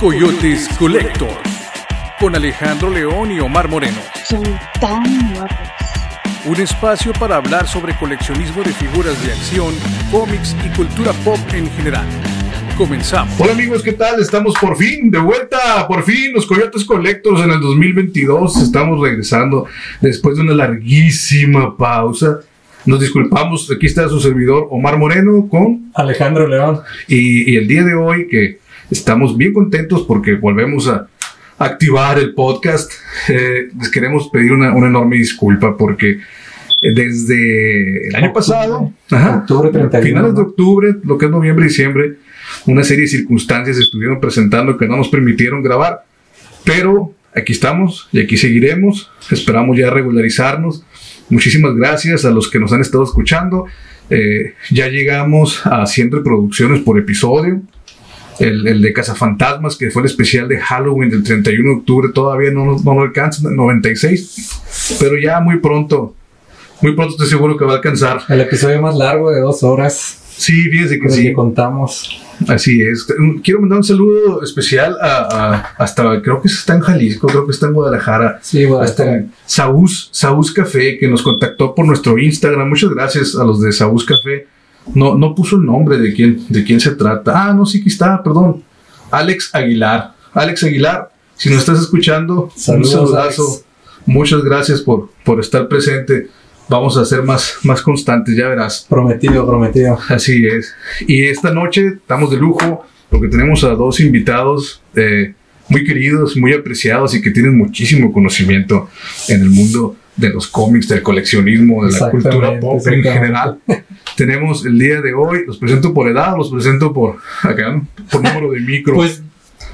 Coyotes Collector con Alejandro León y Omar Moreno. Son tan guapos. Un espacio para hablar sobre coleccionismo de figuras de acción, cómics y cultura pop en general. Comenzamos. Hola amigos, ¿qué tal? Estamos por fin de vuelta, por fin los Coyotes Collectors en el 2022. Estamos regresando después de una larguísima pausa. Nos disculpamos, aquí está su servidor Omar Moreno con Alejandro León. y, y el día de hoy que estamos bien contentos porque volvemos a activar el podcast. Eh, les queremos pedir una, una enorme disculpa porque eh, desde el año pasado, ajá, Octubre 31. finales de octubre, lo que es noviembre y diciembre, una serie de circunstancias estuvieron presentando que no nos permitieron grabar, pero aquí estamos y aquí seguiremos. Esperamos ya regularizarnos. Muchísimas gracias a los que nos han estado escuchando. Eh, ya llegamos a 100 reproducciones por episodio. El, el de Cazafantasmas, que fue el especial de Halloween del 31 de octubre, todavía no, no lo alcanza, 96. Pero ya muy pronto, muy pronto estoy seguro que va a alcanzar. El episodio más largo de dos horas Sí, fíjense que sí. que contamos. Así es. Quiero mandar un saludo especial a, a- hasta, creo que está en Jalisco, creo que está en Guadalajara. Sí, bueno, Hasta Saús, Saús Café, que nos contactó por nuestro Instagram. Muchas gracias a los de Saús Café. No, no puso el nombre de quién, de quién se trata. Ah, no, sí que está, perdón. Alex Aguilar. Alex Aguilar, si nos estás escuchando, Saludos, un saludazo. Alex. Muchas gracias por, por estar presente. Vamos a ser más, más constantes, ya verás. prometido, prometido. Así es. Y esta noche estamos de lujo porque tenemos a dos invitados eh, muy queridos, muy apreciados y que tienen muchísimo conocimiento en el mundo de los cómics, del coleccionismo, de la cultura pop en general. tenemos el día de hoy, los presento por edad, los presento por acá, por número de micro. Pues,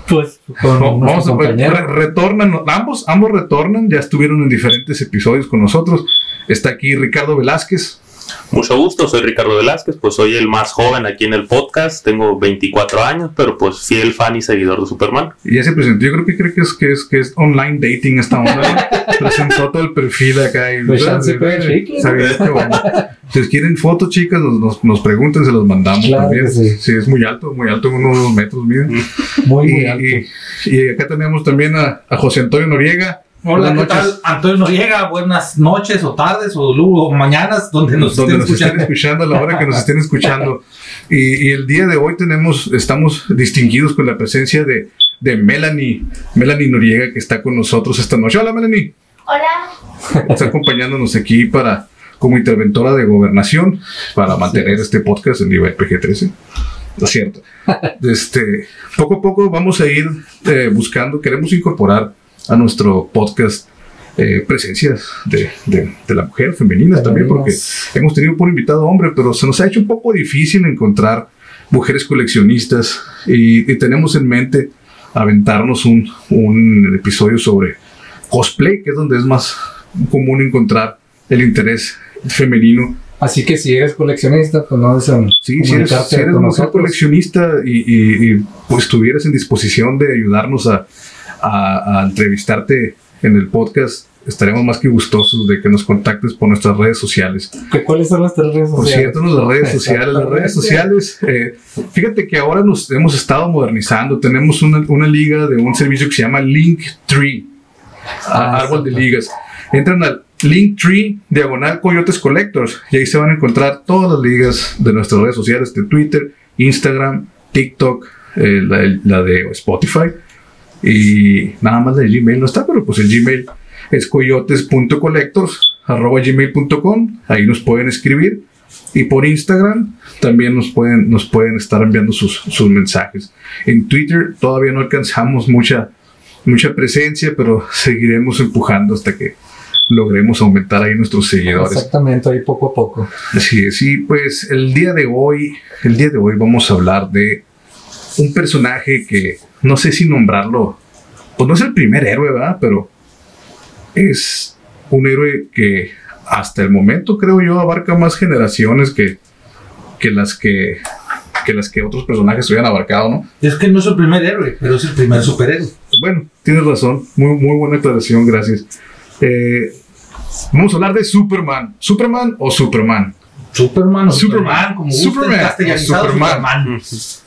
pues, con No, nuestro vamos a ver, re- retornan, ambos, ambos retornan, ya estuvieron en diferentes episodios con nosotros. Está aquí Ricardo Velázquez, Mucho gusto, soy Ricardo Velázquez, pues soy el más joven aquí en el podcast, tengo 24 años, pero pues fiel fan y seguidor de Superman. Y ya se presentó. Yo creo que cree que es que es que es online dating esta onda. Presentó todo el perfil acá y Pues sí, que bueno. Si les quieren fotos, chicas, nos, nos, nos preguntan, se los mandamos Claro también. que sí. es muy alto, muy alto, unos dos metros, miren. Muy, Y, muy alto. y- y acá tenemos también a, a José Antonio Noriega. Hola, Buenas ¿qué noches. tal? Antonio Noriega, buenas noches o tardes o, o mañanas, donde nos donde estén nos estén escuchando. escuchando a la hora que nos estén escuchando. Y, y el día de hoy tenemos, estamos distinguidos con la presencia de, de Melanie, Melanie Noriega, que está con nosotros esta noche. Hola, Melanie. Hola. está acompañándonos aquí para como interventora de gobernación para mantener este podcast en nivel PG-13. Lo cierto. Este, poco a poco vamos a ir eh, buscando, queremos incorporar a nuestro podcast eh, presencias de, de, de la mujer, femeninas también, porque hemos tenido por invitado hombre, pero se nos ha hecho un poco difícil encontrar mujeres coleccionistas y, y tenemos en mente aventarnos un, un episodio sobre cosplay, que es donde es más común encontrar el interés femenino. Así que si eres coleccionista, pues no desen Sí, si eres, si eres mujer coleccionista y, y- y, pues estuvieras en disposición de ayudarnos a, a- a entrevistarte en el podcast, estaremos más que gustosos de que nos contactes por nuestras redes sociales. ¿Qué- ¿Cuáles son las tres redes Por sociales? cierto, las redes sociales, las redes sociales, eh, fíjate que ahora nos hemos estado modernizando. Tenemos una, una liga de un servicio que se llama Linktree, Ah, árbol de ligas. Entran al Linktree, diagonal Coyotes Collectors, y ahí se van a encontrar todas las ligas de nuestras redes sociales, de Twitter, Instagram, TikTok, eh, la, la de Spotify, y nada más de Gmail no está, pero pues el Gmail es coyotes.collectors arroba gmail.com, ahí nos pueden escribir. Y por Instagram también nos pueden, nos pueden estar enviando sus, sus mensajes. En Twitter todavía no alcanzamos mucha, mucha presencia, pero seguiremos empujando hasta que logremos aumentar ahí nuestros seguidores. Exactamente, ahí poco a poco. Así es, y pues el día de hoy, el día de hoy vamos a hablar de un personaje que no sé si nombrarlo, pues no es el primer héroe, ¿verdad? Pero es un héroe que hasta el momento creo yo abarca más generaciones que, que las que que las que otros personajes hubieran abarcado, ¿no? Es que no es el primer héroe, pero es el primer superhéroe. Bueno, tienes razón, muy, muy buena aclaración, gracias. Eh, vamos a hablar de Superman. ¿Superman o Superman? Superman o Superman. Superman, como gusten, Superman castellanizado, Superman. Superman.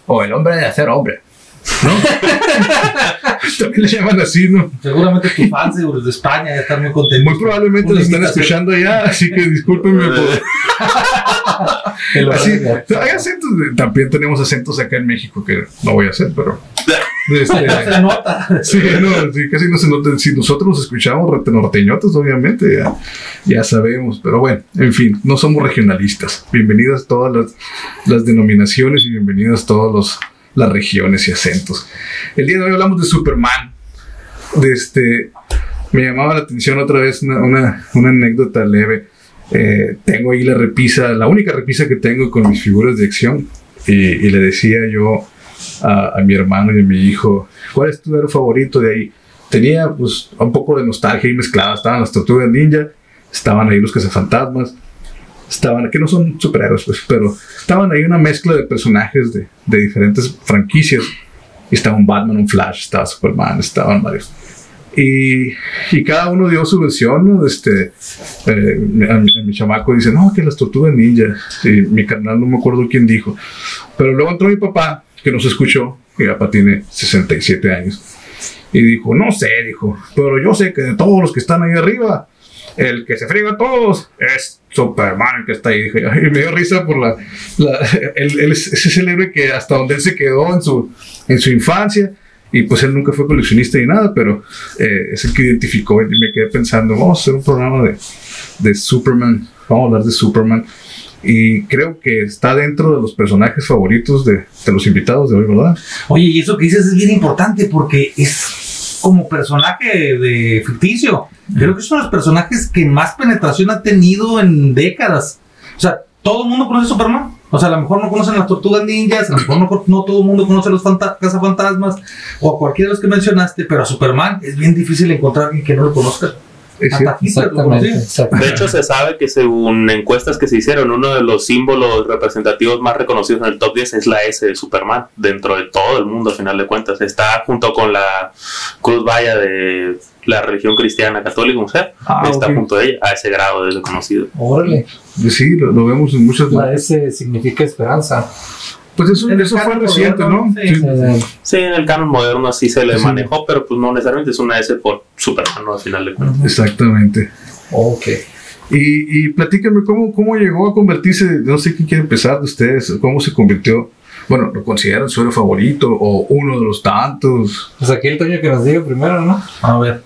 O el hombre de hacer hombre. ¿No? También le llaman así, ¿no? Seguramente tus fans de, España ya están muy contentos. Muy probablemente lo están escuchando allá, así que discúlpenme por... Así, hay acentos, también tenemos acentos acá en México que no voy a hacer, pero... este, Se nota. sí, no, sí, casi no se nota. Si nosotros nos escuchamos norteñotes, obviamente, ya, ya sabemos. Pero bueno, en fin, no somos regionalistas. Bienvenidas todas las, las denominaciones y bienvenidas todas los- las regiones y acentos. El día de hoy hablamos de Superman. De este, me llamaba la atención otra vez una, una, una anécdota leve. Eh, tengo ahí la repisa, la única repisa que tengo con mis figuras de acción. Y, y le decía yo a, a mi hermano y a mi hijo, ¿cuál es tu héroe favorito de ahí? Tenía pues un poco de nostalgia ahí mezclada. Estaban las tortugas ninja, estaban ahí los cazafantasmas, estaban, que no son superhéroes, pues, pero estaban ahí una mezcla de personajes de, de diferentes franquicias. Y estaba un Batman, un Flash, estaba Superman, estaban varios. Y, y cada uno dio su versión, ¿no? Este, eh, a, mi, chamaco dice, no, que las tortugas ninja. Y mi carnal no me acuerdo quién dijo. Pero luego entró mi papá, que nos escuchó, mi papá tiene 67 años. Y dijo, no sé, dijo, pero yo sé que de todos los que están ahí arriba, el que se friega a todos es Superman que está ahí. Dije, y me dio risa por la... la él, es el héroe que hasta donde él se quedó en su, en su infancia. Y pues él nunca fue coleccionista ni nada, pero eh, es el que identificó y me quedé pensando, vamos a hacer un programa de, de Superman, vamos a hablar de Superman. Y creo que está dentro de los personajes favoritos de, de los invitados de hoy, ¿verdad? Oye, y eso que dices es bien importante porque es como personaje de ficticio. Creo que es uno de los personajes que más penetración ha tenido en décadas. O sea, todo el mundo conoce a Superman. O sea, a lo mejor no conocen las tortugas ninjas, a lo mejor no, todo el mundo conoce a los fanta- cazafantasmas o a cualquiera de los que mencionaste, pero a Superman es bien difícil encontrar a alguien que no lo conozca. Exactamente, exactamente. De hecho, se sabe que según encuestas que se hicieron, uno de los símbolos representativos más reconocidos en el top 10 es la S de Superman, dentro de todo el mundo, a final de cuentas. Está junto con la Cruz Vaya de la religión cristiana católica, o sea, Ah, está junto a ella, a ese grado de reconocido. Órale. Sí, lo, lo vemos en muchas... La S significa esperanza. Pues eso, eso fue reciente, moderno, ¿no? sí. Sí. Eh, Sí, en el canon moderno así se le Sí. manejó, pero pues no necesariamente es una S por Superman, ¿no? Al final de cuentas. Exactamente. ok. Y, y platícame cómo, cómo llegó a convertirse, no sé quién quiere empezar de ustedes, cómo se convirtió, bueno, ¿lo consideran su héroe favorito o uno de los tantos? Pues aquí el Toño que nos diga primero, ¿no? A ver.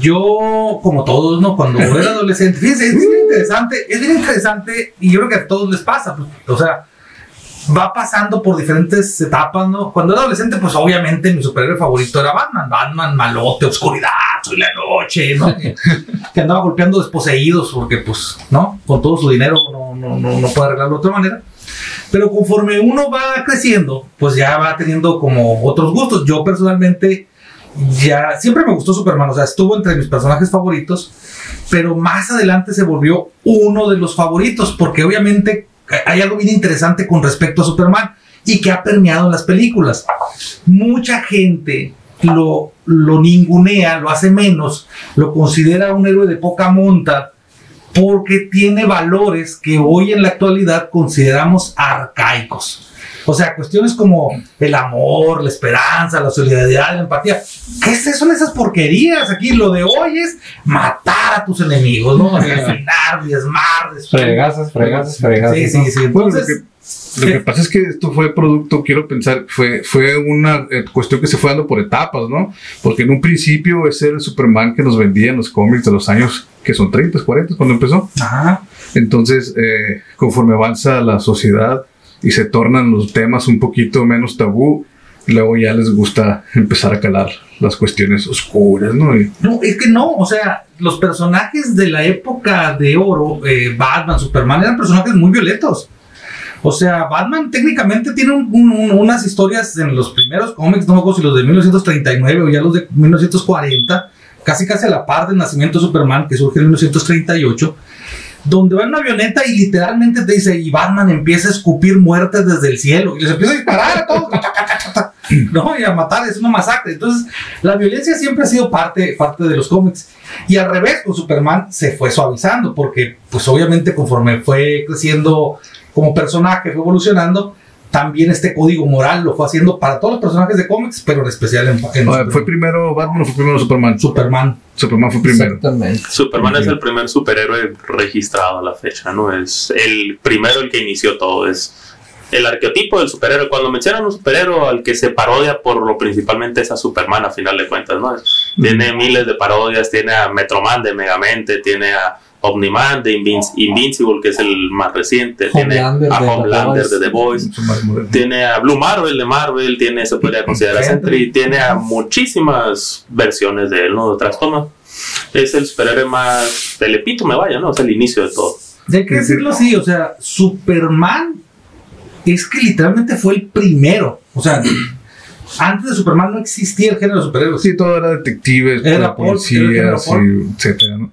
Yo, como todos, ¿no? Cuando era adolescente, fíjense, es bien interesante, es bien interesante y yo creo que a todos les pasa, pues, o sea, va pasando por diferentes etapas, ¿no? Cuando era adolescente, pues obviamente mi superhéroe favorito era Batman, Batman, malote, oscuridad, soy la noche, ¿no? que, que andaba golpeando desposeídos porque, pues, ¿no? Con todo su dinero no, no, no, no puede arreglarlo de otra manera. Pero conforme uno va creciendo, pues ya va teniendo como otros gustos. Yo personalmente ya siempre me gustó Superman, o sea, estuvo entre mis personajes favoritos, pero más adelante se volvió uno de los favoritos, porque obviamente hay algo bien interesante con respecto a Superman y que ha permeado en las películas. Mucha gente lo, lo ningunea, lo hace menos, lo considera un héroe de poca monta, porque tiene valores que hoy en la actualidad consideramos arcaicos. O sea, cuestiones como el amor, la esperanza, la solidaridad, la empatía. ¿Qué es eso? Son esas porquerías. Aquí lo de hoy es matar a tus enemigos, ¿no? Asesinar, diezmar. Fregazas, fregazas, fregazas. Sí, sí, sí. Entonces, que, lo que pasa es que esto fue producto, quiero pensar, fue, fue una eh, cuestión que se fue dando por etapas, ¿no? Porque en un principio ese era el Superman que nos vendía en los cómics de los años que son 30, 40, cuando empezó. ajá. Entonces, eh, conforme avanza la sociedad y se tornan los temas un poquito menos tabú, luego ya les gusta empezar a calar las cuestiones oscuras, ¿no? Y- No, es que no, o sea, los personajes de la época de oro, eh, Batman, Superman, eran personajes muy violentos. O sea, Batman técnicamente tiene un- un- un- unas historias en los primeros cómics, no me acuerdo si los de 1939 o ya los de 1940, casi casi a la par del nacimiento de Superman, que surge en 1938, donde va en una avioneta y literalmente te dice, y Batman empieza a escupir muertes desde el cielo, y les empieza a disparar a todos, ¿no? Y a matar, es una masacre. Entonces, la violencia siempre ha sido parte, parte de los cómics. Y al revés, con Superman se fue suavizando, porque pues obviamente conforme fue creciendo como personaje, fue evolucionando, también este código moral lo fue haciendo para todos los personajes de cómics, pero en especial en, en ¿Fue primero Batman o fue primero Superman? Superman. Superman fue primero. Exactamente. Superman es el primer superhéroe registrado a la fecha, ¿no? Es el primero el que inició todo, es el arquetipo del superhéroe. Cuando mencionan un superhéroe al que se parodia por lo principalmente es a Superman a final de cuentas, ¿no? Es- Tiene miles de parodias, tiene a Metroman de Megamente, tiene a Omniman de Invinci- Invincible, que es el más reciente, tiene Homelander a de The Homelander de The Voice, tiene a Blue Marvel de Marvel, tiene, se podría considerar Sentry. Sentry, tiene a muchísimas versiones de él, ¿no? De otras tomas. Es el superhéroe más, el epítome, vaya, ¿no? Es el inicio de todo. Y hay que decirlo así, o sea, Superman es que literalmente fue el primero. O sea, antes de Superman no existía el género de superhéroes. Sí, todo era detectives, Era y etcétera, ¿no?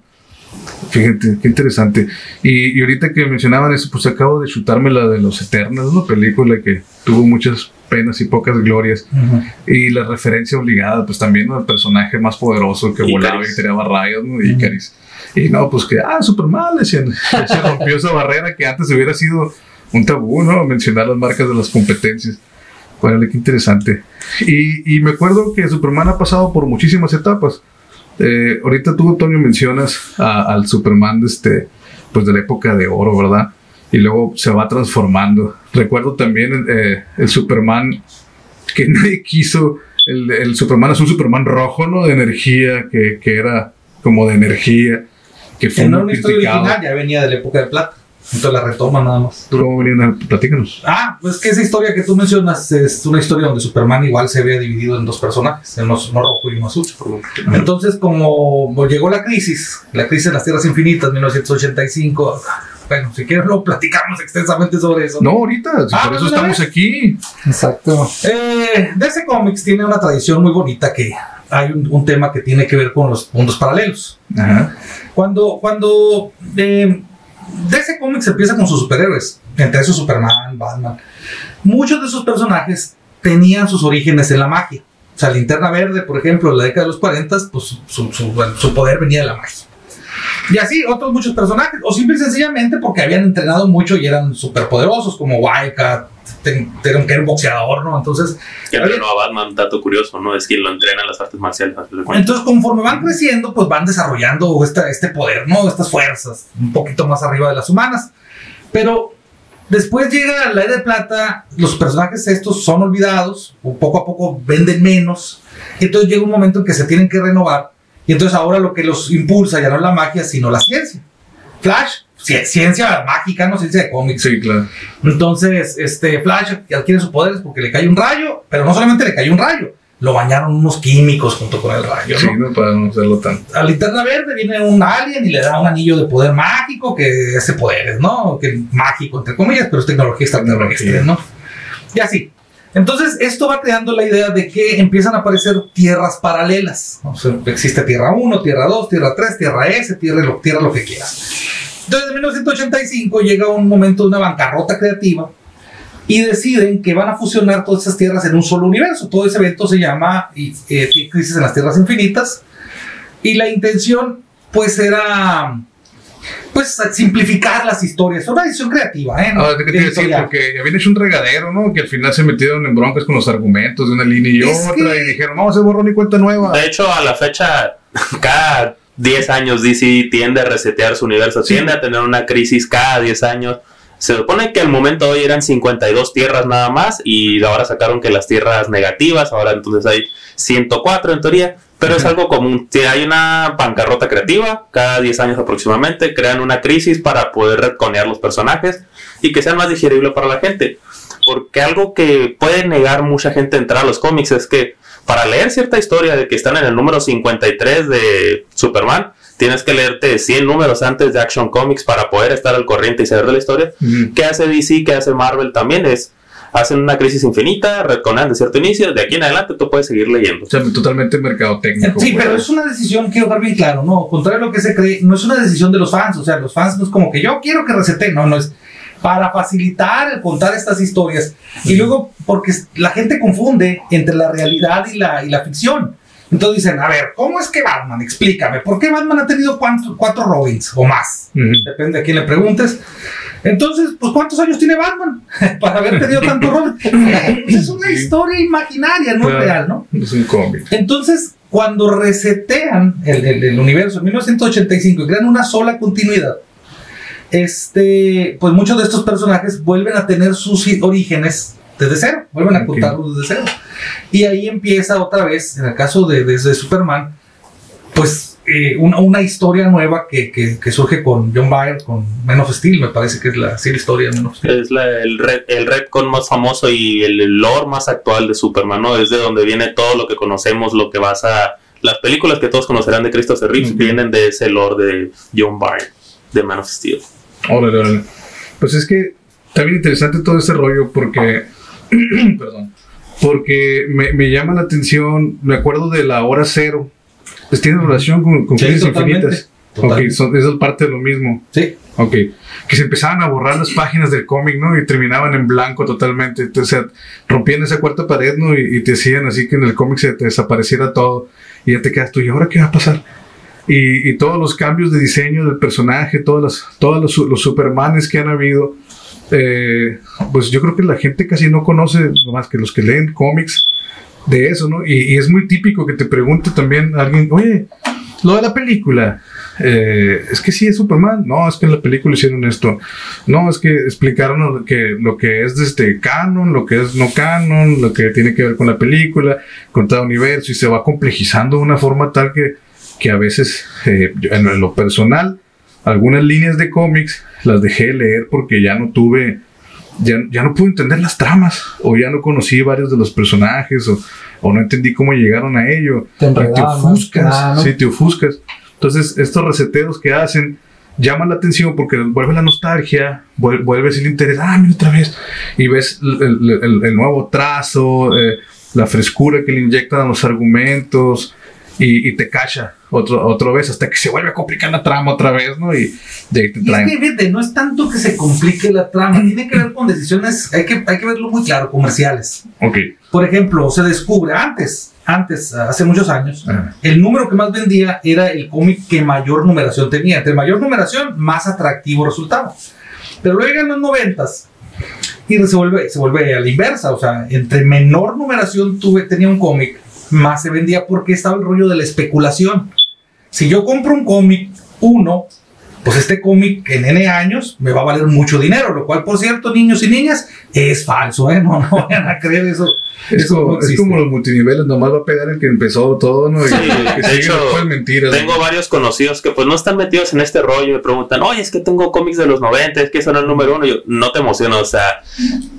Fíjate, qué interesante. Y, y ahorita que mencionaban eso, pues acabo de chutarme la de Los Eternos, una película que tuvo muchas penas y pocas glorias. Ujú. Y la referencia obligada, pues también al personaje más poderoso que volaba y tiraba rayos, ¿no? Icaris. Y no, pues que, ah, Superman, le decían, se rompió esa barrera que antes hubiera sido un tabú, ¿no? Mencionar las marcas de las competencias. Órale, qué interesante. Y, y me acuerdo que Superman ha pasado por muchísimas etapas. Eh, ahorita tú, Antonio, mencionas a- al Superman de, este, pues de la época de oro, ¿verdad? Y luego se va transformando. Recuerdo también eh, el Superman que nadie quiso. El, el Superman es un Superman rojo, ¿no? De energía, que, que era como de energía, que fue En una historia original ya venía de la época de plata. Entonces la retoma nada más. ¿Cómo venían? a- Platícanos. Ah, pues que esa historia que tú mencionas es una historia donde Superman igual se había dividido en dos personajes, en uno, uno rojo y uno azul. Entonces, como llegó la crisis, la crisis de las Tierras Infinitas, 1985, bueno, si quieres luego platicamos extensamente sobre eso. No, ahorita, si Ah, por eso ¿de una estamos vez? aquí. Exacto. Eh, DC Comics tiene una tradición muy bonita que hay un, un tema que tiene que ver con los mundos paralelos. Ajá. Cuando, cuando eh, DC Comics empieza con sus superhéroes, entre esos Superman, Batman, muchos de esos personajes tenían sus orígenes en la magia. O sea, Linterna Verde, por ejemplo, en la década de los 40, pues su, poder venía de la magia. Y así otros muchos personajes, o simple y sencillamente porque habían entrenado mucho y eran superpoderosos, como Wildcat, era un boxeador, ¿no? Entonces, Que entrenó a Batman, dato curioso, ¿no? Es quien lo entrena en las artes marciales. Entonces, conforme van creciendo, pues van desarrollando esta- este poder, ¿no? Estas fuerzas, un poquito más arriba de las humanas. Pero después llega la era de plata, los personajes estos son olvidados, poco a poco venden menos. Y entonces llega un momento en que se tienen que renovar. Y entonces ahora lo que los impulsa ya no es la magia, sino la ciencia. Flash, ciencia mágica, no ciencia de cómics. Sí, claro. Entonces, este Flash adquiere sus poderes porque le cae un rayo, pero no solamente le cae un rayo, lo bañaron unos químicos junto con el rayo. Sí, ¿no? Para no hacerlo tan. A Linterna Verde viene un alien y le da un anillo de poder mágico que hace poderes, ¿no? Que mágico, entre comillas, pero es tecnología extraterrestre. ¿no? Y así. Entonces, esto va creando la idea de que empiezan a aparecer tierras paralelas. O sea, existe Tierra 1, Tierra 2, Tierra 3, Tierra S, Tierra lo, tierra lo que quieras. Entonces, en 1985 llega un momento de una bancarrota creativa y deciden que van a fusionar todas esas tierras en un solo universo. Todo ese evento se llama eh, Crisis en las Tierras Infinitas. Y la intención, pues, era pues simplificar las historias. Una decisión creativa, ¿eh? Ah, ¿de qué te decir? Porque habían hecho un regadero, ¿no? Que al final se metieron en broncas con los argumentos de una línea y Es otra que- y dijeron, vamos a hacer borrón y cuenta nueva. De hecho, a la fecha, cada 10 años DC tiende a resetear su universo, tiende a tener una crisis cada 10 años. Se supone que al momento hoy eran 52 tierras nada más y ahora sacaron que las tierras negativas, ahora entonces hay 104 en teoría, pero es algo común. Hay una bancarrota creativa, cada 10 años aproximadamente, crean una crisis para poder retconear los personajes y que sean más digeribles para la gente. Porque algo que puede negar mucha gente a entrar a los cómics es que para leer cierta historia de que están en el número 53 de Superman, tienes que leerte 100 números antes de Action Comics para poder estar al corriente y saber de la historia. Ujú. ¿Qué hace DC? ¿Qué hace Marvel? También es, hacen una crisis infinita, retconean de cierto inicio, de aquí en adelante tú puedes seguir leyendo. O sea, totalmente mercadotécnico. Sí, pues. pero es una decisión, quiero dejar bien claro, ¿no? Contrario a lo que se cree, no es una decisión de los fans, o sea, los fans no es como que yo quiero que reseten, no, no es para facilitar el contar estas historias. Y luego, porque la gente confunde entre la realidad y la, y la ficción. Entonces dicen, a ver, ¿cómo es que Batman? Explícame, ¿por qué Batman ha tenido cuatro, cuatro Robins o más? Ujú. Depende a quién le preguntes. Entonces, pues, ¿cuántos años tiene Batman? Para haber tenido tanto rol. es una historia imaginaria, no Claro. real, ¿no? Es un cómic. Entonces, cuando resetean el, el- el universo en 1985 y crean una sola continuidad, este, pues muchos de estos personajes vuelven a tener sus orígenes desde cero, vuelven a contarlos desde cero. Y ahí empieza otra vez, en el caso de, desde Superman, pues eh, una, una historia nueva que, que- que surge con John Byrne, con Man of Steel, me parece que es la, sí, la historia de Man of Steel. Es la- el, red, el retcon más famoso y el lore más actual de Superman, ¿no? Es de donde viene todo lo que conocemos, lo que basa... Las películas que todos conocerán de Christopher Reeves vienen de ese lore de John Byrne, de Man of Steel. Órale, órale. Pues es que está bien interesante todo ese rollo porque. perdón. Porque me, me llama la atención. Me acuerdo de la hora cero. Pues tiene relación con, con Sí, Crisis totalmente, infinitas. totalmente. Ok, son, eso es parte de lo mismo. Sí, Ok. Que se empezaban a borrar las páginas del cómic, ¿no? Y terminaban en blanco totalmente. Entonces, o sea, rompían esa cuarta pared, ¿no? Y, y te hacían así que en el cómic se te desapareciera todo. Y ya te quedas tú, ¿y ahora qué va a pasar? Y, todos los cambios de diseño del personaje, todos los, todos los, Supermanes que han habido, eh, pues yo creo que la gente casi no conoce, más que los que leen cómics, de eso, ¿no? Y, es muy típico que te pregunte también alguien, oye, lo de la película, eh, es que sí es Superman, no, es que en la película hicieron esto, no, es que explicaron lo que, lo que es este canon, lo que es no canon, lo que tiene que ver con la película, con cada universo, y se va complejizando de una forma tal que, que a veces, eh, en lo personal, algunas líneas de cómics las dejé de leer porque ya no tuve, ya, ya no pude entender las tramas, o ya no conocí varios de los personajes, o, o no entendí cómo llegaron a ello. Te enredaban te ofuscas, ¿no? sí, te ofuscas. Entonces, estos reseteos que hacen llaman la atención porque vuelve la nostalgia, vuel- vuelves el interés, ah, mira otra vez, y ves el, el- el- el nuevo trazo, eh, la frescura que le inyectan a los argumentos, y, y te cacha otro, otra vez hasta que se vuelve a complicar la trama otra vez, ¿no? Y de ahí te Y es traen. que, fíjate, no es tanto que se complique la trama, tiene que ver con decisiones, hay que, hay que verlo muy claro, comerciales. Ok. Por ejemplo, se descubre antes, antes, hace muchos años, Ajá. el número que más vendía era el cómic que mayor numeración tenía. Entre mayor numeración, más atractivo resultaba. Pero luego llegan los noventas y se vuelve, se vuelve a la inversa. O sea, entre menor numeración tuve, tenía un cómic, más se vendía porque estaba el rollo de la especulación. Si yo compro un cómic, uno, pues este cómic en N años me va a valer mucho dinero, lo cual, por cierto, niños y niñas, es falso, ¿eh? No, no vayan a creer eso. Es Eso como, no es como los multiniveles, nomás va a pegar el que empezó todo, ¿no? Y Sí, que de sigue hecho, después mentiras. Tengo varios conocidos que pues no están metidos en este rollo y me preguntan, oye, es que tengo cómics de los 90, es que son el número uno. Y yo, no te emociono, o sea,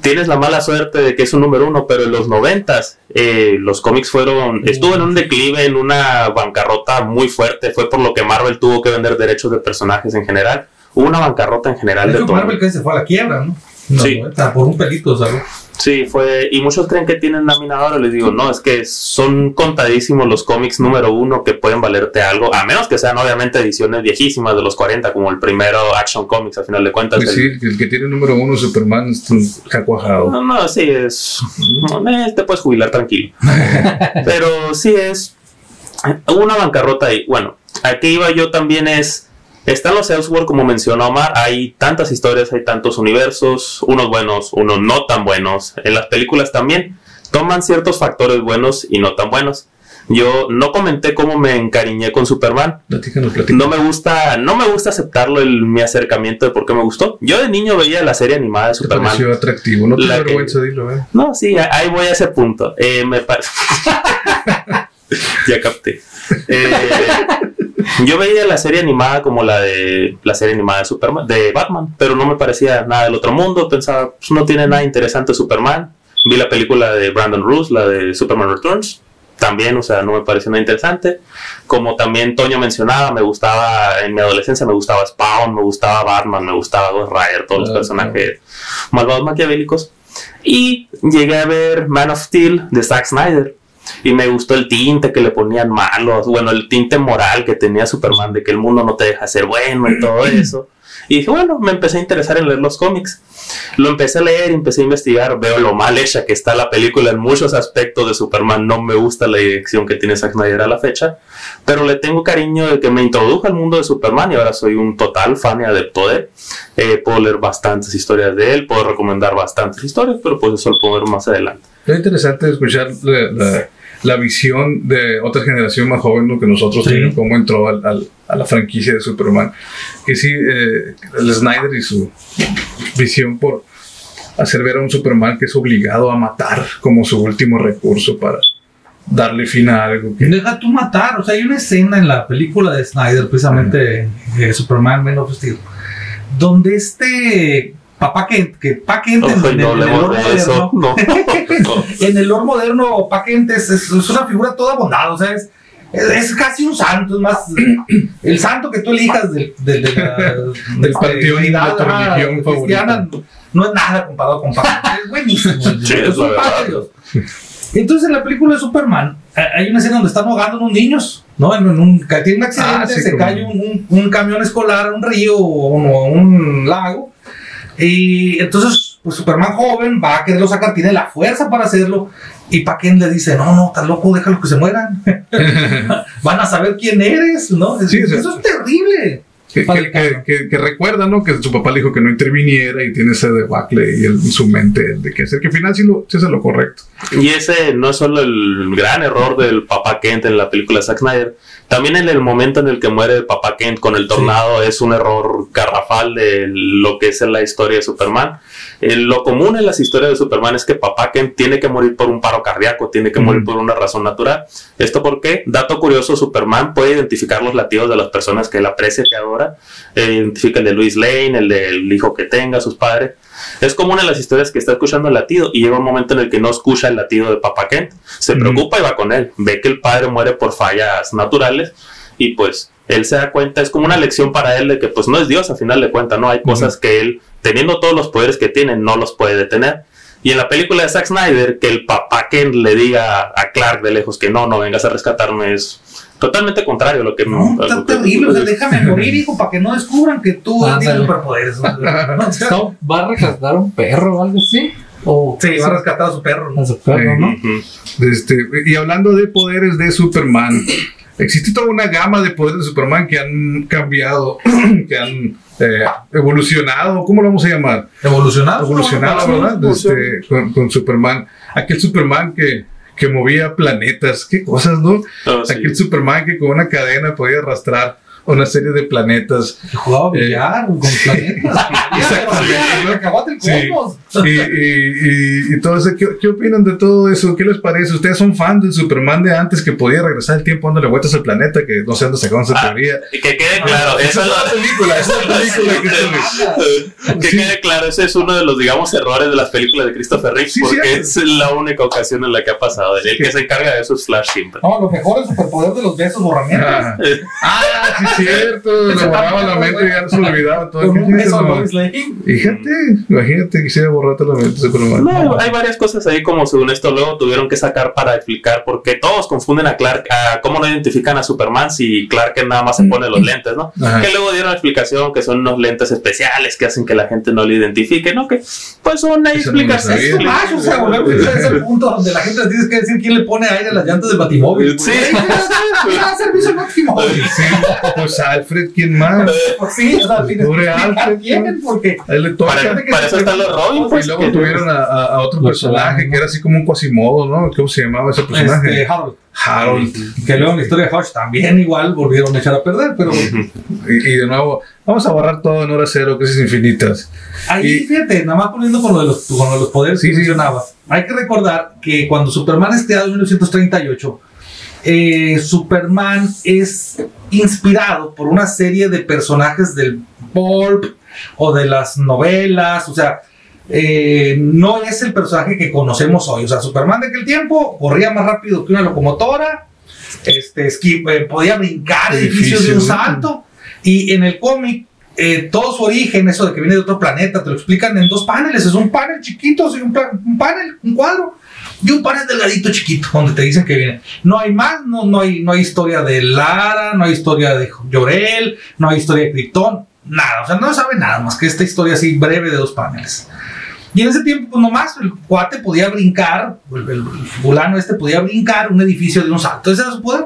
tienes la mala suerte de que es un número uno, pero en los 90 eh, los cómics fueron, estuvo en un declive, en una bancarrota muy fuerte, fue por lo que Marvel tuvo que vender derechos de personajes en general. Hubo una bancarrota en general De de hecho, todo. Marvel que se fue a la quiebra, ¿no? No, Sí. por un pelito, ¿sabes? Sí, fue. Y muchos creen que tienen laminador. Les digo, no, es que son contadísimos los cómics número uno que pueden valerte algo, a menos que sean obviamente ediciones viejísimas de los 40, como el primero Action Comics, a final de cuentas. Pues el- sí, el que tiene número uno, Superman, es un jacuajado. No, no, sí, es. no, eh, te puedes jubilar tranquilo. Pero sí es. Hubo una bancarrota ahí. Bueno, aquí iba yo también es. Están los Elseworld, como mencionó Omar. Hay tantas historias, hay tantos universos, unos buenos, unos no tan buenos. En las películas también toman ciertos factores buenos y no tan buenos. Yo no comenté cómo me encariñé con Superman. Platícanos, platícanos. No me gusta, no me gusta aceptarlo el, mi acercamiento de por qué me gustó. Yo de niño veía la serie animada de ¿Te Superman. pareció atractivo? No te La da que- vergüenza dilo, ¿eh? No, sí, ahí voy a ese punto. Eh, me pa- ya capté. Eh, yo veía la serie animada como la de la serie animada de Superman, de Batman, pero no me parecía nada del otro mundo. Pensaba, pues, no tiene nada interesante Superman. Vi la película de Brandon Roos, la de Superman Returns. También, o sea, no me pareció nada interesante. Como también Toño mencionaba, me gustaba, en mi adolescencia me gustaba Spawn, me gustaba Batman, me gustaba Ghost Rider, todos los Ah, personajes malvados maquiavélicos. Y llegué a ver Man of Steel de Zack Snyder. Y me gustó el tinte que le ponían malos, bueno, el tinte moral que tenía Superman de que el mundo no te deja ser bueno y todo eso. Y dije, bueno, me empecé a interesar en leer los cómics. Lo empecé a leer, empecé a investigar, veo lo mal hecha que está la película en muchos aspectos de Superman. No me gusta la dirección que tiene Zack Snyder a la fecha, pero le tengo cariño de que me introdujo al mundo de Superman y ahora soy un total fan y adepto de él. Eh, puedo leer bastantes historias de él, puedo recomendar bastantes historias, pero pues eso lo puedo ver más adelante. Es interesante escuchar la, la- la visión de otra generación más joven ¿no? que nosotros, Sí. cómo entró al- al- a la franquicia de Superman. Que sí, eh, el Snyder y su visión por hacer ver a un Superman que es obligado a matar como su último recurso para darle fin a algo que... Deja tú matar, o sea, hay una escena en la película de Snyder, precisamente eh, Superman Man of Steel, donde este papá Kent, que papá Kent en, en no el, en el lore moderno, No. en el lore moderno, papá Kent es, es- es una figura toda bondad, o sea, es, es, es casi un santo, es más, el santo que tú elijas del, del, de la- Del panteón de tu religión cristiana, no es nada comparado con papá Kent, es buenísimo, Sí, es un padre. Entonces en la película de Superman eh, hay una escena donde están ahogando unos niños, ¿no? En, un, que tiene un accidente, Ah, sí, se cae un, un- un camión escolar a un río o un, o un lago. Y entonces pues, Superman joven va a quererlo sacar, tiene la fuerza para hacerlo. Y Paquén le dice, no, no, estás loco, déjalo que se mueran. Van a saber quién eres, ¿no? Sí, Eso es terrible. Que, que, que, que- que recuerda, ¿no? Que su papá le dijo que no interviniera y tiene ese debacle y en su mente de que hacer que al final sí, lo, sí hace lo correcto. Y ese no es solo el gran error del papá Kent en la película de Zack Snyder, también en el momento en el que muere el papá Kent con el tornado es un error garrafal de lo que es la historia de Superman. Eh, lo común en las historias de Superman es que papá Kent tiene que morir por un paro cardíaco, tiene que morir por una razón natural. ¿Esto por qué? Dato curioso, Superman puede identificar los latidos de las personas que él aprecia, que adora. Eh, identifica el de Luis Lane, el del hijo que tenga, sus padres. Es común en las historias que está escuchando el latido y llega un momento en el que no escucha el latido de Papá Kent. Se preocupa y va con él. Ve que el padre muere por fallas naturales y pues él se da cuenta, es como una lección para él de que pues no es Dios a final de cuentas, ¿no? Hay cosas que él, teniendo todos los poderes que tiene, no los puede detener. Y en la película de Zack Snyder, que el papá Kent le diga a Clark de lejos que no, no vengas a rescatarme es totalmente contrario a lo que... No, a está lo que- terrible. O sea, déjame morir, hijo, para que no descubran que tú Ándale. tienes superpoderes. ¿no? O sea, No, ¿Va a rescatar un perro o algo así? O Sí, va a rescatar a su perro. ¿no? a su perro, ¿no? Este, y hablando de poderes de Superman, existe toda una gama de poderes de Superman que han cambiado, que han eh, evolucionado, ¿cómo lo vamos a llamar? Evolucionado. Evolucionado, ¿verdad? Este, con, con Superman. Aquel Superman que, que movía planetas, qué cosas, ¿no? Oh, sí. Aquel Superman que con una cadena podía arrastrar una serie de planetas. Jugaba billar con planetas. Sí. Y, y, y, y todo eso, ¿qué, ¿qué opinan de todo eso? ¿Qué les parece? ¿Ustedes son fan del Superman de antes que podía regresar el tiempo dándole vueltas al planeta? Que no sé dónde sacaron esa Ah, teoría. Y que quede claro, eso es una película, esa es la película que se- que Sí. quede claro, ese es uno de los, digamos, errores de las películas de Christopher Reeve, Sí, porque es la única ocasión en la que ha pasado. El que se encarga de eso es Flash siempre. No, lo mejor es el superpoder de los besos borramientos. Ah, Eh, ah, sí, cierto. Le borraba la mente y ya no se olvidaba todo. Con un beso. Fíjate, imagínate, quisiera borrarte la mente de Superman. No, hay varias cosas ahí como según esto luego tuvieron que sacar para explicar por qué todos confunden a Clark, a cómo no identifican a Superman si Clark nada más se pone los lentes, ¿no? Ajá. Que luego dieron la explicación que son unos lentes especiales que hacen que la gente no lo identifique, ¿no? Que pues una Eso no explicación. sabía. Es o sea, volvemos a ese punto donde la gente tienes que decir quién le pone aire a las llantas del batimóvil. Sí. Sí, pues Alfred, ¿quién más? Pues sí, o sea, tienes que Pobre explicar Alfred, quién, porque le toca. Para, para eso están los Robin, Y pues. luego que- tuvieron a, a- a otro Los personaje que era así como un Quasimodo, ¿no? ¿Cómo se llamaba ese personaje? este, Harold, Harold. que luego en la historia de Hodge también igual volvieron a echar a perder, pero Y, y de nuevo, vamos a borrar todo en hora cero, crisis infinitas. Ahí, Y- fíjate, nada más poniendo con lo de los, con lo de los poderes Sí, que sí. mencionaba. Hay que recordar que cuando Superman es creado en 1938, eh, Superman es inspirado por una serie de personajes del pulp o de las novelas, o sea, eh, no es el personaje que conocemos hoy. O sea, Superman de aquel tiempo corría más rápido que una locomotora, este, eh, podía brincar edificios de un salto, y en el cómic eh, todo su origen, eso de que viene de otro planeta, te lo explican en dos paneles. Es un panel chiquito, sí, un, pla- un panel, un cuadro, y un panel delgadito chiquito, donde te dicen que viene. No hay más, no, no, hay, no hay historia de Lara, no hay historia de Llorel, no hay historia de Krypton, nada, o sea, no sabe nada más que esta historia así breve de dos paneles. Y en ese tiempo, pues nomás el cuate podía brincar, el- el fulano este podía brincar un edificio de un salto, ese era su poder.